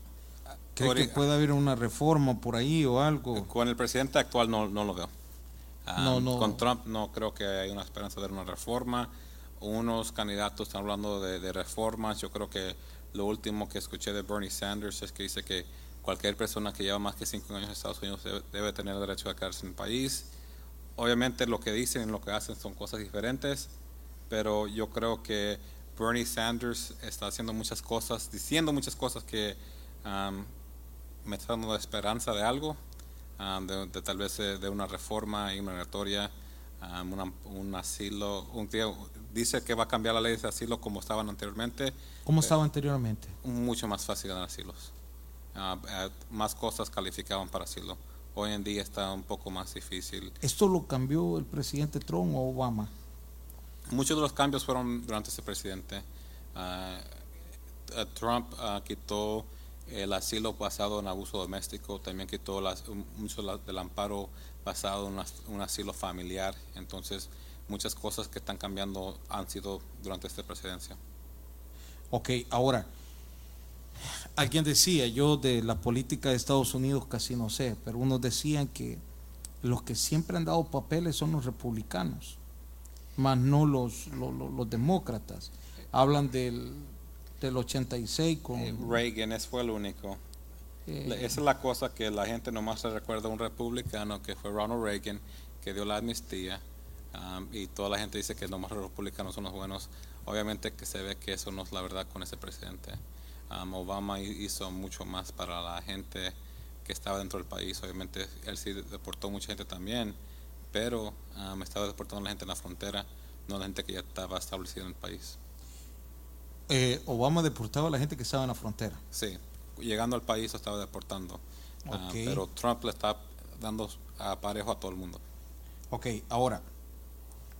Speaker 2: ¿Cree que puede haber una reforma por ahí o algo?
Speaker 3: Con el presidente actual no, no lo veo. no, no. Con Trump no creo que hay una esperanza de una reforma. Unos candidatos están hablando de, de reformas. Yo creo que lo último que escuché de Bernie Sanders es que dice que cualquier persona que lleva más que cinco años en Estados Unidos debe, tener el derecho a quedarse en el país. Obviamente lo que dicen y lo que hacen son cosas diferentes, pero yo creo que Bernie Sanders está haciendo muchas cosas, diciendo muchas cosas que me están dando esperanza de algo, de, tal vez de, una reforma inmigratoria, un asilo. Un, dice que va a cambiar la ley de asilo como estaban anteriormente.
Speaker 2: ¿Cómo estaba anteriormente?
Speaker 3: Mucho más fácil ganar asilos. Ah, eh, más cosas calificaban para asilo. Hoy en día está un poco más difícil.
Speaker 2: ¿Esto lo cambió el presidente Trump o Obama?
Speaker 3: Muchos de los cambios fueron durante ese presidente. Eh, Trump ah, quitó el asilo basado en abuso doméstico, también quitó mucho del amparo basado en un asilo familiar. Entonces, muchas cosas que están cambiando han sido durante esta presidencia.
Speaker 2: Ok, ahora, Alguien decía, yo de la política de Estados Unidos casi no sé, pero unos decían que los que siempre han dado papeles son los republicanos, más no los, los, demócratas. Hablan del, del 86 con...
Speaker 3: Eh, Reagan, ese fue el único. Eh, Esa es la cosa que la gente nomás se recuerda a un republicano que fue Ronald Reagan, que dio la amnistía, um, y toda la gente dice que nomás los republicanos son los buenos. Obviamente que se ve que eso no es la verdad con ese presidente. Obama hizo mucho más para la gente que estaba dentro del país. Obviamente él sí deportó mucha gente también, pero me estaba deportando a la gente en la frontera, no la gente que ya estaba establecida en el país.
Speaker 2: Eh, Obama deportaba a la gente que estaba en la frontera.
Speaker 3: Sí, llegando al país lo estaba deportando. pero Trump le está dando aparejo a todo el mundo.
Speaker 2: Ok, ahora,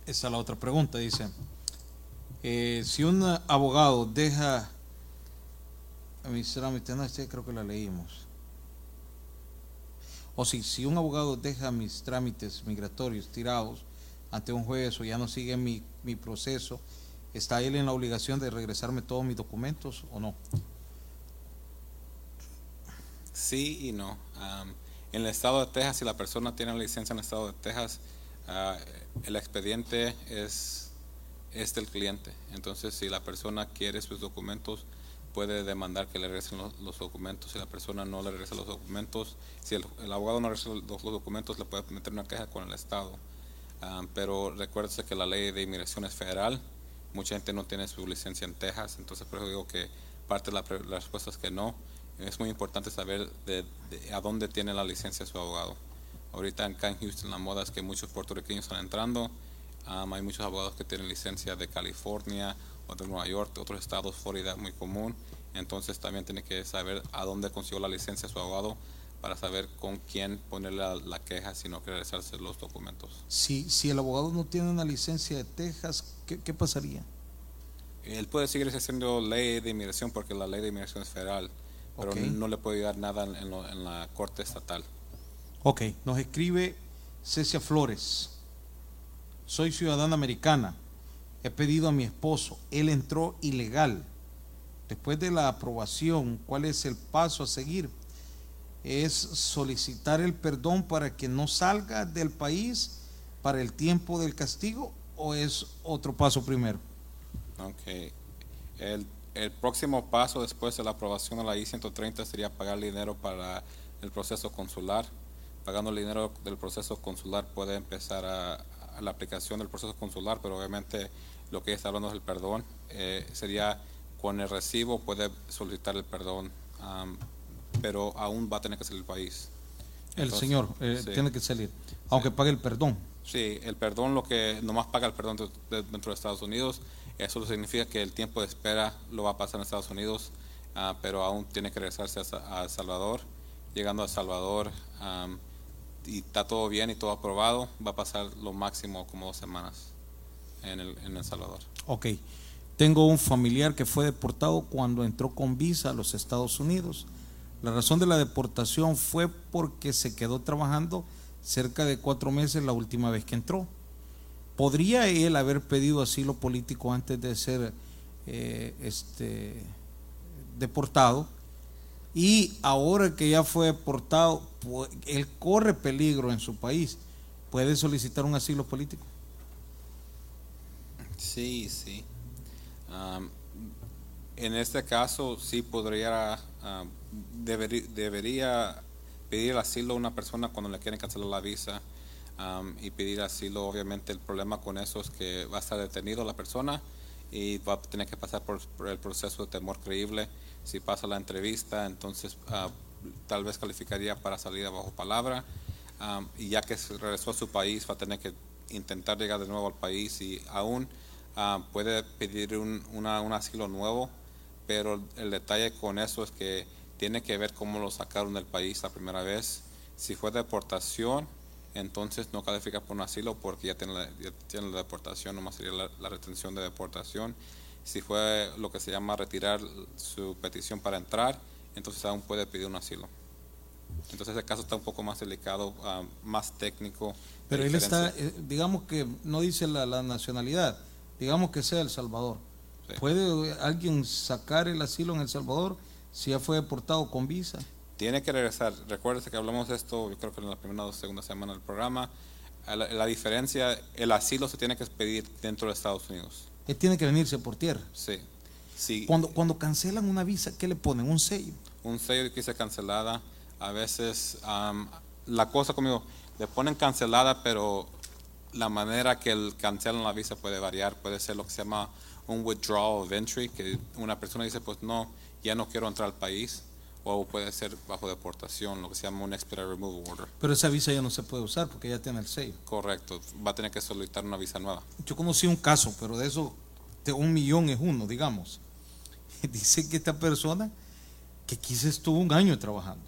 Speaker 2: esa es la otra pregunta. Dice, eh, si un abogado deja mis trámites, no, este creo que la leímos. O si, si un abogado deja mis trámites migratorios tirados ante un juez o ya no sigue mi, mi proceso, ¿está él en la obligación de regresarme todos mis documentos o no?
Speaker 3: Sí y no. en el estado de Texas, si la persona tiene licencia en el estado de Texas, ah, el expediente es, es del cliente. Entonces, si la persona quiere sus documentos, puede demandar que le regresen los, documentos. Si la persona no le regresa los documentos, si el, abogado no regresa los, documentos, le puede meter una queja con el Estado. Ah, pero recuérdese que la ley de inmigración es federal. Mucha gente no tiene su licencia en Texas, entonces por eso digo que parte de la, respuesta es que no. Es muy importante saber de, a dónde tiene la licencia su abogado. Ahorita acá en Houston la moda es que muchos puertorriqueños están entrando. Ah, hay muchos abogados que tienen licencia de California de Nueva York, de otros estados, Florida, muy común. Entonces también tiene que saber a dónde consiguió la licencia su abogado para saber con quién ponerle la, la queja si no quiere regresarse los documentos.
Speaker 2: Si, si el abogado no tiene una licencia de Texas, ¿qué, qué pasaría?
Speaker 3: Él puede seguir ejerciendo ley de inmigración porque la ley de inmigración es federal, pero
Speaker 2: Ok.
Speaker 3: no le puede ayudar nada en, en lo- en la corte estatal.
Speaker 2: Ok, nos escribe Cecia Flores. Soy ciudadana americana. He pedido a mi esposo. Él entró ilegal. Después de la aprobación, ¿cuál es el paso a seguir? ¿Es solicitar el perdón para que no salga del país para el tiempo del castigo o es otro paso primero?
Speaker 3: Ok. El, el próximo paso después de la aprobación de la I-130 sería pagar dinero para el proceso consular. Pagando el dinero del proceso consular puede empezar a, a la aplicación del proceso consular, pero obviamente lo que está hablando es el perdón. Eh, sería con el recibo puede solicitar el perdón, pero aún va a tener que salir del país.
Speaker 2: El
Speaker 3: Entonces,
Speaker 2: señor eh,
Speaker 3: sí.
Speaker 2: tiene que salir, aunque pague el perdón.
Speaker 3: Sí, el perdón, lo que nomás paga el perdón de- de- dentro de Estados Unidos, eso significa que el tiempo de espera lo va a pasar en Estados Unidos, ah, pero aún tiene que regresarse a, a El Salvador. Llegando a El Salvador am, y está todo bien y todo aprobado, va a pasar lo máximo como dos semanas en El, en el Salvador.
Speaker 2: Ok. Tengo un familiar que fue deportado cuando entró con visa a los Estados Unidos. La razón de la deportación fue porque se quedó trabajando cerca de cuatro meses la última vez que entró. ¿Podría él haber pedido asilo político antes de ser eh, este, deportado? Y ahora que ya fue deportado, él corre peligro en su país. ¿Puede solicitar un asilo político?
Speaker 3: Sí, sí. Am, en este caso, sí podría, deberi- debería pedir asilo a una persona cuando le quieren cancelar la visa am, y pedir asilo. Obviamente, el problema con eso es que va a estar detenido la persona y va a tener que pasar por, el proceso de temor creíble. Si pasa la entrevista, entonces ah, tal vez calificaría para salida bajo palabra. Am, y ya que regresó a su país, va a tener que intentar llegar de nuevo al país y aún ah, puede pedir un, una- un asilo nuevo, pero el detalle con eso es que tiene que ver cómo lo sacaron del país la primera vez. Si fue deportación, entonces no califica por un asilo porque ya tiene la, ya tiene la deportación, nomás sería la, la retención de deportación. Si fue lo que se llama retirar su petición para entrar, entonces aún puede pedir un asilo. Entonces ese caso está un poco más delicado, ah, más técnico.
Speaker 2: Pero él está, eh, digamos que no dice la, la nacionalidad, digamos que sea El Salvador.
Speaker 3: Sí.
Speaker 2: ¿Puede alguien sacar el asilo en El Salvador si ya fue deportado con visa?
Speaker 3: Tiene que regresar. Recuérdese que hablamos de esto, yo creo que en la primera o segunda semana del programa. La, la diferencia, el asilo se tiene que pedir dentro de Estados Unidos.
Speaker 2: Él tiene que venirse por tierra.
Speaker 3: Sí. Si
Speaker 2: Cuando, cuando cancelan una visa, ¿qué le ponen? Un sello.
Speaker 3: un sello de que dice cancelada, a veces la cosa conmigo, le ponen cancelada, pero la manera que el cancelan la visa puede variar. Puede ser lo que se llama un withdrawal of entry, que una persona dice, pues no, ya no quiero entrar al país. O puede ser bajo deportación, lo que se llama un expedited removal order.
Speaker 2: Pero esa visa ya no se puede usar porque ya tiene el sello.
Speaker 3: Correcto, va a tener que solicitar una visa nueva.
Speaker 2: Yo conocí un caso, pero de eso, de un millón es uno, digamos. Dice que esta persona, que quizá estuvo un año trabajando.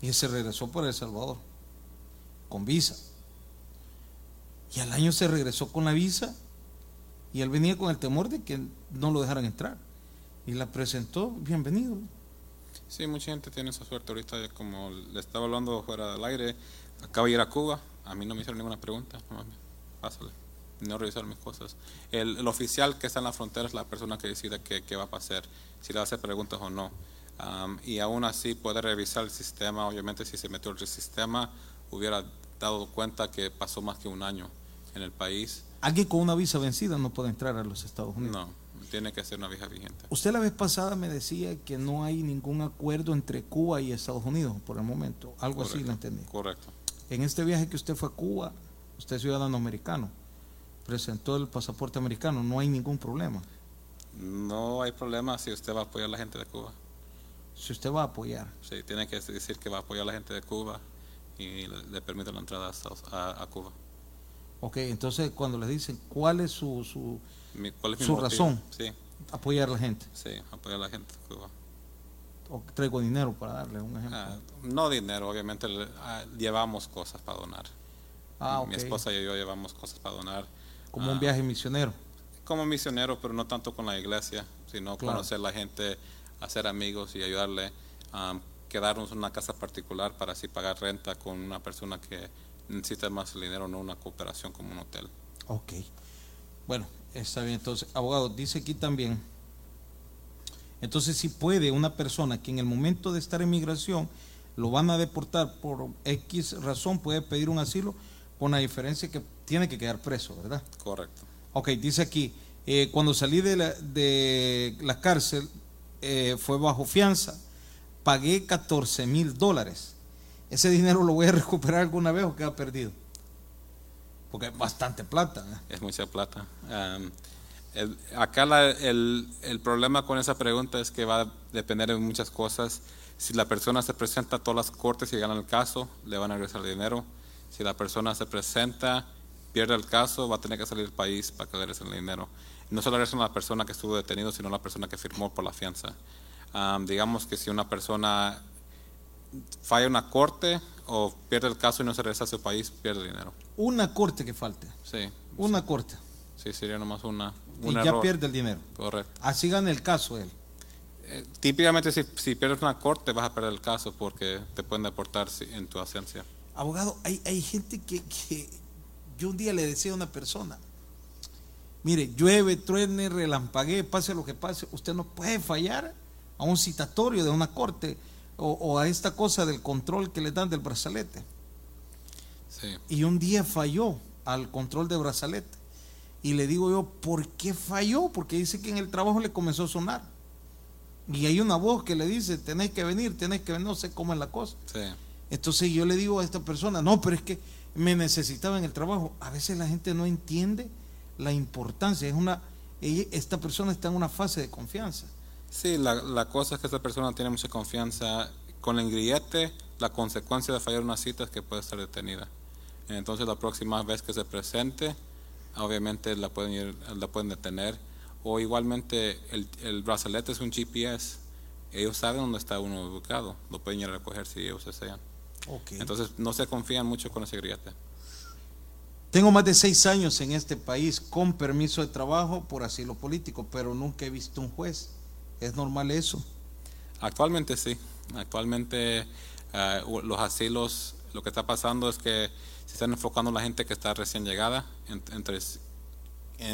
Speaker 2: Y se regresó por El Salvador, con visa. Y al año se regresó con la visa y él venía con el temor de que no lo dejaran entrar. Y la presentó, bienvenido.
Speaker 3: Sí, mucha gente tiene esa suerte ahorita, como le estaba hablando fuera del aire, acabo de ir a Cuba, a mí no me hicieron ninguna pregunta, no pásale, no revisaron mis cosas. El, el oficial que está en la frontera es la persona que decide qué, va a pasar, si le hacer preguntas o no. Am, y aún así puede revisar el sistema, obviamente si se metió el sistema hubiera dado cuenta que pasó más que un año en el país.
Speaker 2: Alguien con una visa vencida no puede entrar a los Estados Unidos.
Speaker 3: No, tiene que ser una vieja vigente.
Speaker 2: Usted la vez pasada me decía que no hay ningún acuerdo entre Cuba y Estados Unidos por el momento. Algo así
Speaker 3: Correcto,
Speaker 2: lo entendí.
Speaker 3: Correcto.
Speaker 2: En este viaje que usted fue a Cuba, usted es ciudadano americano, presentó el pasaporte americano, no hay ningún problema.
Speaker 3: No hay problema si usted va a apoyar a la gente de Cuba.
Speaker 2: Si usted va a apoyar.
Speaker 3: Sí, tiene que decir que va a apoyar a la gente de Cuba y le, le permite la entrada a, a- a Cuba.
Speaker 2: Ok, entonces cuando le dicen cuál es su, su,
Speaker 3: Mi- ¿Cuál es
Speaker 2: Su razón.
Speaker 3: Sí,
Speaker 2: Apoyar a la gente.
Speaker 3: sí, apoyar a la gente Cuba.
Speaker 2: O traigo dinero para darle un ejemplo.
Speaker 3: Ah, no dinero, obviamente le- ah, llevamos cosas para donar.
Speaker 2: Ah, ok.
Speaker 3: Mi esposa y yo llevamos cosas para donar.
Speaker 2: Como
Speaker 3: Ah,
Speaker 2: un viaje misionero.
Speaker 3: Como misionero, pero no tanto con la iglesia, sino
Speaker 2: Claro.
Speaker 3: conocer la gente, hacer amigos y ayudarle a quedarnos en una casa particular para así pagar renta con una persona que necesita más dinero, no una cooperación como un hotel.
Speaker 2: Ok. Bueno, está bien. Entonces, abogado, dice aquí también. Entonces, si puede una persona que en el momento de estar en migración lo van a deportar por X razón, puede pedir un asilo, con la diferencia que tiene que quedar preso, ¿verdad?
Speaker 3: Correcto.
Speaker 2: Ok, dice aquí, eh, cuando salí de la, de la cárcel eh, fue bajo fianza, pagué 14 mil dólares. ¿Ese dinero lo voy a recuperar alguna vez o queda perdido? Porque es bastante plata. ¿eh?
Speaker 3: Es mucha plata. El- acá el, el problema con esa pregunta es que va a depender de muchas cosas. Si la persona se presenta a todas las cortes y gana el caso, le van a regresar el dinero. Si la persona se presenta, pierde el caso, va a tener que salir del país para que le regresen el dinero. No solo regresan a la persona que estuvo detenido, sino a la persona que firmó por la fianza. Am, digamos que si una persona falla una corte o pierde el caso y no se regresa a su país, pierde dinero.
Speaker 2: Una corte que falte,
Speaker 3: Sí,
Speaker 2: una corte.
Speaker 3: sí, sería nomás una,
Speaker 2: Y ya pierde el dinero.
Speaker 3: Correcto.
Speaker 2: Así gana el caso él.
Speaker 3: Eh, típicamente si, si pierdes una corte vas a perder el caso porque te pueden deportar si- en tu ausencia.
Speaker 2: Abogado, hay, hay gente que, que yo un día le decía a una persona, mire, llueve, truene, relampaguee, pase lo que pase, usted no puede fallar a un citatorio de una corte o, o a esta cosa del control que le dan del brazalete.
Speaker 3: Sí,
Speaker 2: Y un día falló al control de brazalete. Y le digo yo, ¿por qué falló? Porque dice que en el trabajo le comenzó a sonar. Y hay una voz que le dice, tenés que venir, tenés que venir, no sé cómo es la cosa.
Speaker 3: sí,
Speaker 2: Entonces yo le digo a esta persona, no, pero es que me necesitaba en el trabajo. A veces la gente no entiende la importancia. Es una, esta persona está en una fase de confianza.
Speaker 3: Sí, la, la cosa es que esta persona tiene mucha confianza con el grillete. La consecuencia de fallar una cita es que puede estar detenida. Entonces la próxima vez que se presente, obviamente la pueden, ir- la pueden detener. O igualmente el, el brazalete es un GPS. Ellos saben dónde está uno ubicado. Lo pueden ir a recoger si ellos desean. Entonces no se confían mucho con ese grillete.
Speaker 2: Tengo más de seis años en este país con permiso de trabajo por asilo político, pero nunca he visto un juez. ¿Es normal eso?
Speaker 3: Actualmente sí. Actualmente eh, los asilos, lo que está pasando es que se están enfocando en la gente que está recién llegada. en- entre,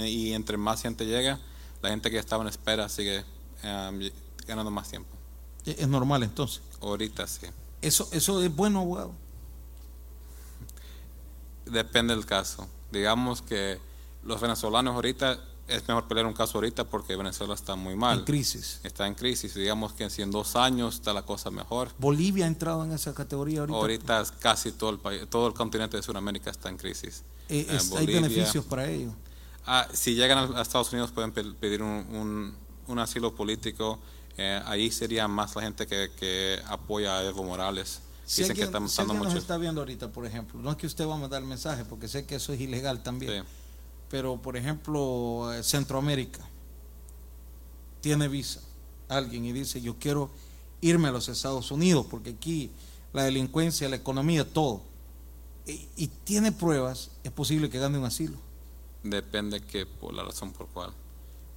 Speaker 3: y entre más gente llega, la gente que estaba en espera sigue eh, ganando más tiempo.
Speaker 2: Es normal entonces.
Speaker 3: Ahorita sí.
Speaker 2: Eso, eso es bueno, abogado.
Speaker 3: Depende del caso. Digamos que los venezolanos ahorita, es mejor pelear un caso ahorita porque Venezuela está muy mal.
Speaker 2: En crisis.
Speaker 3: Está en crisis. Digamos que si en dos años está la cosa mejor.
Speaker 2: Bolivia ha entrado en esa categoría ahorita.
Speaker 3: Ahorita casi todo el país, todo el continente de Sudamérica está en crisis.
Speaker 2: Eh,
Speaker 3: Eh,
Speaker 2: es- hay beneficios para ellos.
Speaker 3: Ah, si llegan a Estados Unidos pueden pe- pedir un, un- un asilo político. Eh, ahí sería más la gente que, que apoya a Evo Morales.
Speaker 2: Si
Speaker 3: Dicen
Speaker 2: alguien,
Speaker 3: que estamos
Speaker 2: si alguien nos está viendo ahorita, por ejemplo, no es que usted va a mandar el mensaje, porque sé que eso es ilegal también,
Speaker 3: Sí,
Speaker 2: pero por ejemplo, eh, Centroamérica tiene visa alguien y dice, yo quiero irme a los Estados Unidos, porque aquí la delincuencia, la economía, todo, y, y tiene pruebas, es posible que gane un asilo.
Speaker 3: depende que por la razón por cual.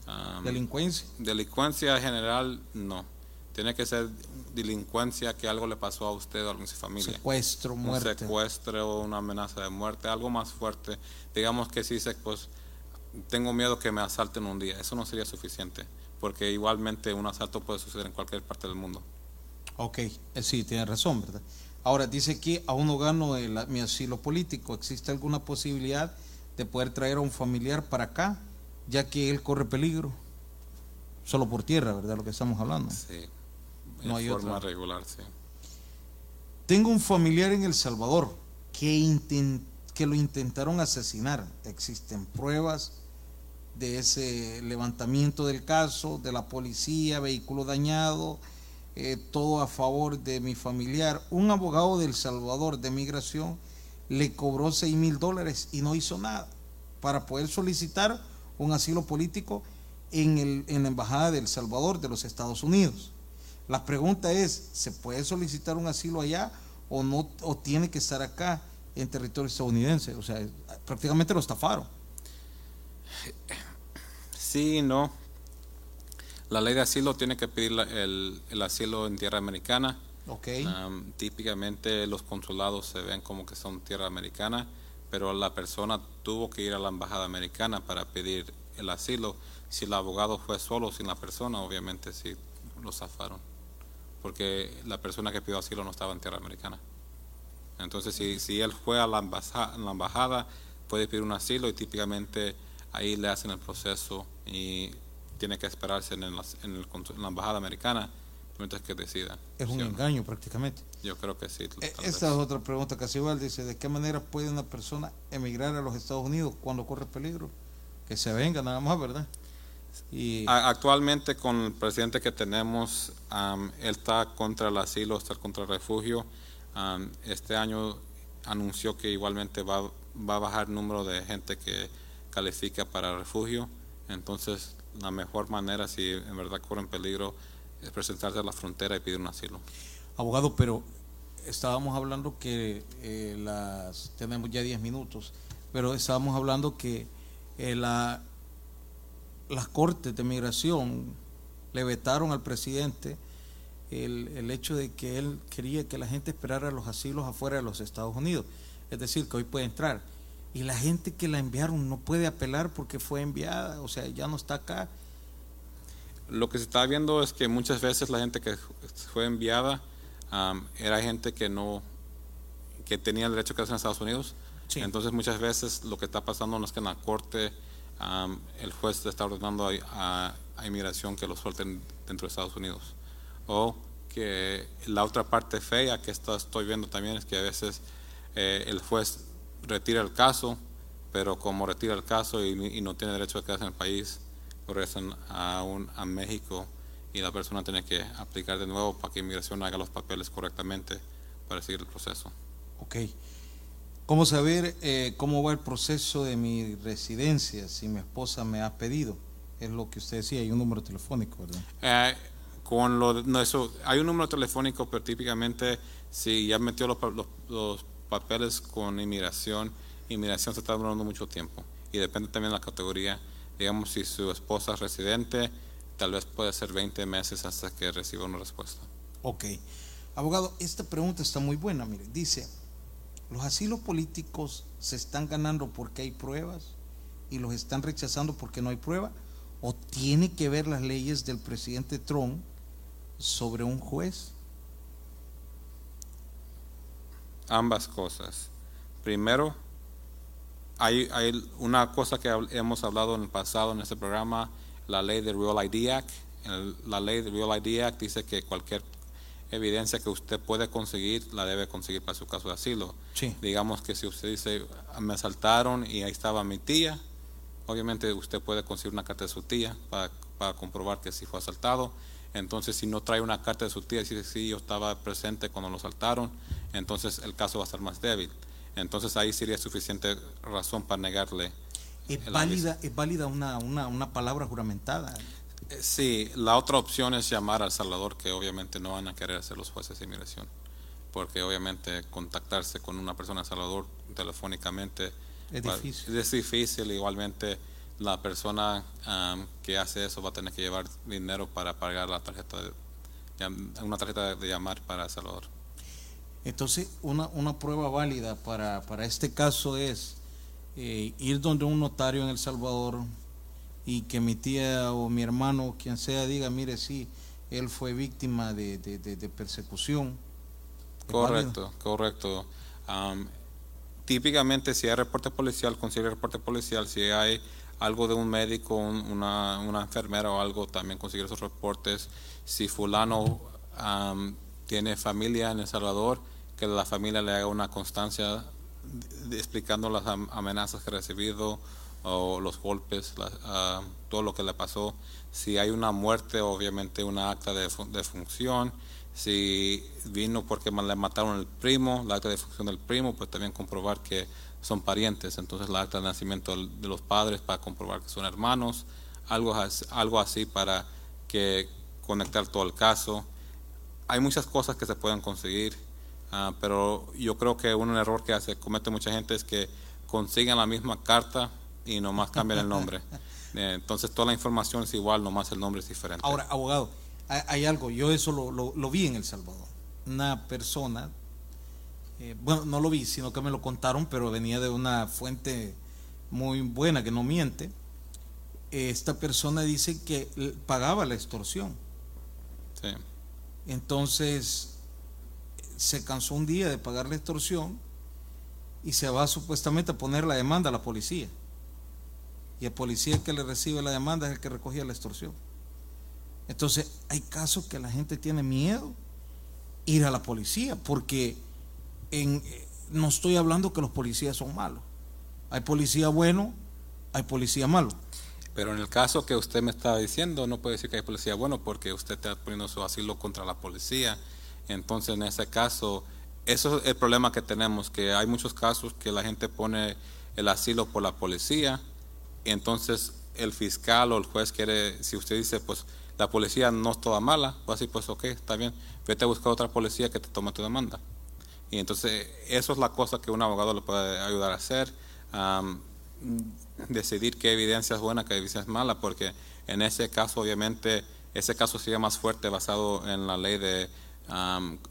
Speaker 3: Am,
Speaker 2: Delincuencia.
Speaker 3: delincuencia general, no. Tiene que ser delincuencia que algo le pasó a usted o a alguien de su familia.
Speaker 2: Secuestro,
Speaker 3: un
Speaker 2: muerte.
Speaker 3: secuestro, una amenaza de muerte, algo más fuerte. Digamos que si dice, pues, tengo miedo que me asalten un día. Eso no sería suficiente, porque igualmente un asalto puede suceder en cualquier parte del mundo.
Speaker 2: Ok, eh, sí, tiene razón, ¿verdad? Ahora, dice que aún no gano el- mi asilo político. ¿Existe alguna posibilidad de poder traer a un familiar para acá, ya que él corre peligro? Solo por tierra, ¿verdad? Lo que estamos hablando.
Speaker 3: Sí.
Speaker 2: No hay
Speaker 3: forma
Speaker 2: otra.
Speaker 3: regular, sí.
Speaker 2: Tengo un familiar en El Salvador que, lo intentaron asesinar. Existen pruebas de ese levantamiento del caso, de la policía, vehículo dañado, eh, todo a favor de mi familiar. Un abogado de El Salvador de migración le cobró 6 mil dólares y no hizo nada para poder solicitar un asilo político en, el, en la Embajada de El Salvador de los Estados Unidos. La pregunta es, ¿se puede solicitar un asilo allá o no o tiene que estar acá en territorio estadounidense? O sea, prácticamente lo estafaron.
Speaker 3: Sí, no. La ley de asilo tiene que pedir el, el asilo en tierra americana.
Speaker 2: Okay.
Speaker 3: típicamente los consulados se ven como que son tierra americana, pero la persona tuvo que ir a la embajada americana para pedir el asilo. Si el abogado fue solo sin la persona, obviamente sí lo zafaron, porque la persona que pidió asilo no estaba en tierra americana. Entonces, si, si él fue a la, embajada, la embajada, puede pedir un asilo y típicamente ahí le hacen el proceso y tiene que esperarse en, en, la embajada americana mientras que decida.
Speaker 2: Es un engaño prácticamente.
Speaker 3: Yo creo que sí.
Speaker 2: E, esta es otra pregunta que igual dice, ¿de qué manera puede una persona emigrar a los Estados Unidos cuando corre peligro? Que se venga nada más, ¿verdad?
Speaker 3: Y Actualmente con el presidente que tenemos, él está contra el asilo, está contra el refugio. este año anunció que igualmente va, va a bajar el número de gente que califica para refugio. Entonces, la mejor manera, si en verdad corren peligro, es presentarse a la frontera y pedir un asilo.
Speaker 2: Abogado, pero estábamos hablando que eh, las tenemos ya 10 minutos, pero estábamos hablando que eh, la, las cortes de migración le vetaron al presidente el, el, hecho de que él quería que la gente esperara los asilos afuera de los Estados Unidos, es decir, que hoy puede entrar y la gente que la enviaron no puede apelar porque fue enviada, o sea, ya no está acá.
Speaker 3: Lo que se está viendo es que muchas veces la gente que fue enviada era gente que no que tenía el derecho a quedarse en Estados Unidos. Entonces muchas veces lo que está pasando no es que en la corte el juez está ordenando a, a, inmigración que lo suelten dentro de Estados Unidos. O que la otra parte fea que estoy viendo también es que a veces eh, el juez retira el caso, pero como retira el caso y, no tiene derecho a quedarse en el país, regresan a, un, a México y la persona tiene que aplicar de nuevo para que inmigración haga los papeles correctamente para seguir el proceso.
Speaker 2: Ok. ¿Cómo saber eh, cómo va el proceso de mi residencia si mi esposa me ha pedido? Es lo que usted decía, hay un número telefónico, ¿verdad?
Speaker 3: Eh, con lo, no, eso, hay un número telefónico, pero típicamente si ya metió los, los papeles con inmigración, inmigración se está durando mucho tiempo y depende también de la categoría. Digamos, si su esposa es residente, tal vez puede ser 20 meses hasta que reciba una respuesta.
Speaker 2: Ok. Abogado, esta pregunta está muy buena. Mire, dice, ¿los asilos políticos se están ganando porque hay pruebas y los están rechazando porque no hay prueba? ¿O tiene que ver las leyes del presidente Trump sobre un juez?
Speaker 3: ambas cosas. Primero, hay, una cosa que hemos hablado en el pasado en este programa, la ley de Real ID Act. la ley de Real ID Act dice que cualquier evidencia que usted puede conseguir, la debe conseguir para su caso de asilo. Digamos que si usted dice, me asaltaron y ahí estaba mi tía, obviamente usted puede conseguir una carta de su tía para, para comprobar que sí fue asaltado entonces, si no trae una carta de su tía y dice, sí, yo estaba presente cuando lo saltaron, entonces el caso va a ser más débil. Entonces ahí sería suficiente razón para negarle.
Speaker 2: ¿Es válida, ¿es válida una, una, una palabra juramentada?
Speaker 3: Sí, la otra opción es llamar al Salvador, que obviamente no van a querer hacer los jueces de inmigración, porque obviamente contactarse con una persona en Salvador telefónicamente
Speaker 2: es difícil.
Speaker 3: Es difícil, igualmente la persona que hace eso va a tener que llevar dinero para pagar la tarjeta de, una tarjeta de llamar para El Salvador.
Speaker 2: Entonces, una, una prueba válida para, para este caso es eh, ir donde un notario en El Salvador y que mi tía o mi hermano, quien sea, diga, mire, sí, él fue víctima de, de, persecución.
Speaker 3: Correcto, correcto. típicamente, si hay reporte policial, consigue reporte policial. Si hay algo de un médico, una, una, enfermera o algo, también conseguir esos reportes. Si fulano tiene familia en El Salvador, que la familia le haga una constancia explicando las amenazas que ha recibido o los golpes, todo lo que le pasó. Si hay una muerte, obviamente una acta de, de función. Si vino porque le mataron el primo, la acta de función del primo, pues también comprobar que son parientes. Entonces la acta de nacimiento de los padres para comprobar que son hermanos, algo, algo así para que conectar todo el caso. Hay muchas cosas que se pueden conseguir, ah, pero yo creo que un error que hace, comete mucha gente es que consiguen la misma carta y nomás cambian el nombre. Eh, entonces toda la información es igual, nomás el nombre es diferente.
Speaker 2: Ahora, abogado, hay, algo, yo eso lo, lo, vi en El Salvador. Una persona, eh, bueno, no lo vi, sino que me lo contaron, pero venía de una fuente muy buena que no miente. Esta persona dice que pagaba la extorsión. Sí. Entonces, se cansó un día de pagar la extorsión y se va supuestamente a poner la demanda a la policía. Y el policía que le recibe la demanda es el que recogía la extorsión. Entonces, hay casos que la gente tiene miedo ir a la policía, porque en, no estoy hablando que los policías son malos. Hay policía bueno, hay policía malo.
Speaker 3: Pero en el caso que usted me estaba diciendo, no puede decir que hay policía bueno porque usted está poniendo su asilo contra la policía. Entonces, en ese caso, eso es el problema que tenemos, que hay muchos casos que la gente pone el asilo por la policía, entonces el fiscal o el juez quiere, si usted dice, pues la policía no es toda mala, pues así, pues ok, está bien, vete a buscar otra policía que te tome tu demanda. Y entonces eso es la cosa que un abogado le puede ayudar a hacer, decidir qué evidencia es buena, qué evidencia es mala, porque en ese caso obviamente ese caso sería más fuerte basado en la ley de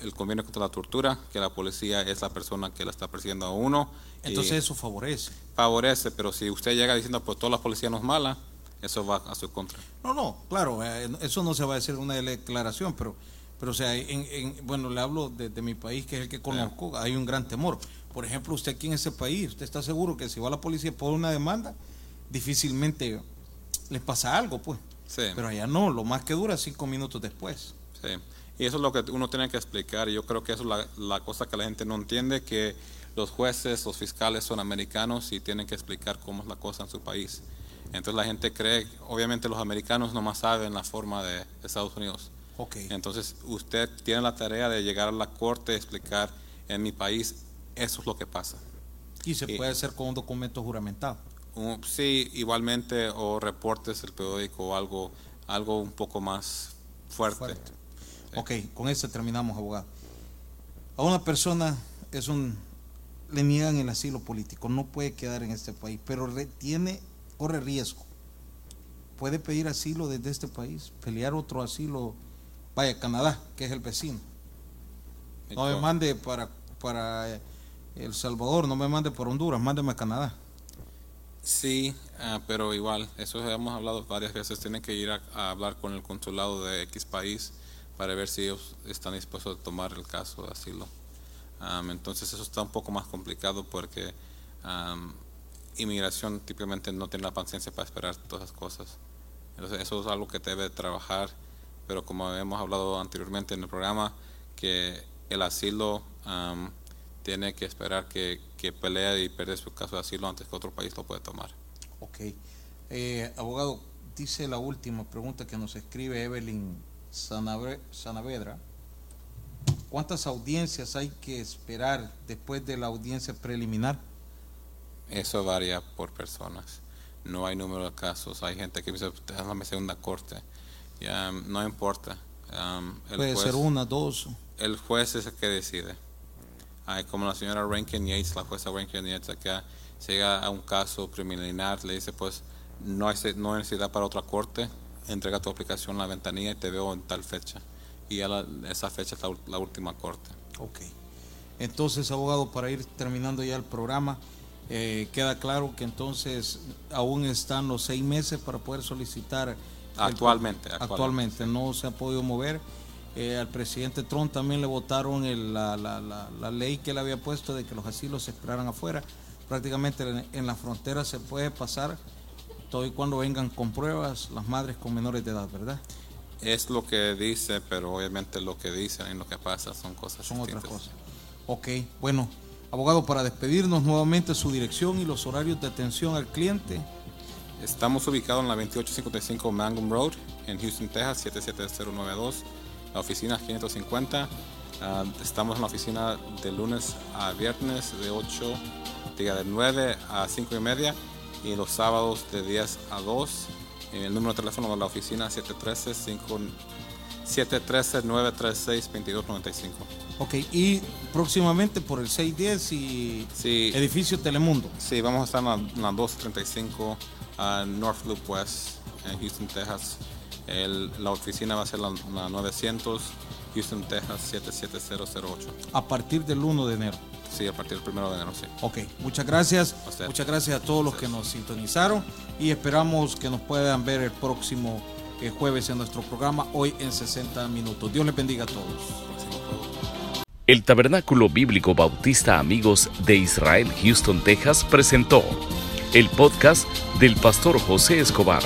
Speaker 3: el convenio contra la tortura, que la policía es la persona que la está persiguiendo a uno.
Speaker 2: Entonces eso favorece.
Speaker 3: Favorece, pero si usted llega diciendo, pues toda la policía no es mala, eso va a su contra.
Speaker 2: No, no, claro, eh, eso no se va a decir una declaración, pero, pero o sea, en, bueno, le hablo de, mi país, que es el que conozco, hay un gran temor. Por ejemplo, usted aquí en ese país, usted está seguro que si va a la policía por una demanda, difícilmente les pasa algo, pues. Sí. Pero allá no, lo más que dura cinco minutos después.
Speaker 3: Sí. Y eso es lo que uno tiene que explicar. Y yo creo que eso es la, cosa que la gente no entiende, que los jueces, los fiscales son americanos y tienen que explicar cómo es la cosa en su país. Entonces la gente cree, obviamente los americanos nomás saben la forma de Estados Unidos. Okay. Entonces usted tiene la tarea de llegar a la corte y explicar en mi país, eso es lo que pasa.
Speaker 2: Y se puede hacer con un documento juramentado.
Speaker 3: sí, igualmente, o reportes el periódico o algo, algo un poco más fuerte.
Speaker 2: Ok, con eso terminamos, abogado. A una persona es un le niegan el asilo político, no puede quedar en este país, pero tiene, corre riesgo. Puede pedir asilo desde este país, pelear otro asilo, vaya, Canadá, que es el vecino. No me mande para, para eh, El Salvador, no me mande por Honduras, mándeme a Canadá.
Speaker 3: Sí, ah, pero igual, eso hemos hablado varias veces, tiene que ir a hablar con el consulado de X país para ver si ellos están dispuestos a tomar el caso de asilo. entonces eso está un poco más complicado porque inmigración típicamente no tiene la paciencia para esperar todas esas cosas. Entonces eso es algo que debe trabajar, pero como hemos hablado anteriormente en el programa, que el asilo tiene que esperar que, que pelee y pierda su caso de asilo antes que otro país lo pueda tomar.
Speaker 2: Ok. Eh, abogado, dice la última pregunta que nos escribe Evelyn Sanavedra, ¿cuántas audiencias hay que esperar después de la audiencia preliminar?
Speaker 3: Eso varía por personas. No hay número de casos. Hay gente que dice, déjame segunda corte. Ya, no importa.
Speaker 2: Puede ser una, dos.
Speaker 3: El juez es el que decide. Hay como la señora Rankin Yates, la jueza Rankin Yates acá, llega a un caso preliminar, le dice, pues no hay, no hay necesidad para otra corte, entrega tu aplicación a la ventanilla y te veo en tal fecha. Y ya esa fecha es la, última corte.
Speaker 2: Ok. Entonces, abogado, para ir terminando ya el programa, eh, queda claro que entonces aún están los seis meses para poder solicitar.
Speaker 3: Actualmente.
Speaker 2: actualmente, no se ha podido mover. Eh, al presidente Trump también le votaron la, la, la, ley que él había puesto de que los asilos se esperaran afuera. Prácticamente en, en la frontera se puede pasar todo y cuando vengan con pruebas las madres con menores de edad, ¿verdad?
Speaker 3: Es lo que dice, pero obviamente lo que dicen y lo que pasa son cosas
Speaker 2: Son otras cosas. Ok, bueno, abogado, para despedirnos nuevamente su dirección y los horarios de atención al cliente.
Speaker 3: Estamos ubicados en la 2855 Mangum Road, en Houston, Texas, 77092. La oficina es 550. Ah, estamos en la oficina de lunes a viernes de 8 día de 9 a 5 y media y los sábados de 10 a 2. El número de teléfono de la oficina 713-936-2295.
Speaker 2: Ok, y próximamente por el 610 y
Speaker 3: Sí.
Speaker 2: edificio Telemundo.
Speaker 3: Sí, vamos a estar en la, en la 235 a North Loop West en Houston, Texas. El- la oficina va a ser la, la 900 Houston, Texas 77008.
Speaker 2: a partir del 1 de enero.
Speaker 3: Sí, a partir del 1 de enero, sí.
Speaker 2: Ok, muchas gracias.
Speaker 3: Usted.
Speaker 2: Muchas gracias a todos los que nos sintonizaron y esperamos que nos puedan ver el próximo eh, jueves en nuestro programa, hoy en 60 minutos. Dios les bendiga a todos.
Speaker 1: El Tabernáculo Bíblico Bautista Amigos de Israel, Houston, Texas presentó el podcast del pastor José Escobar.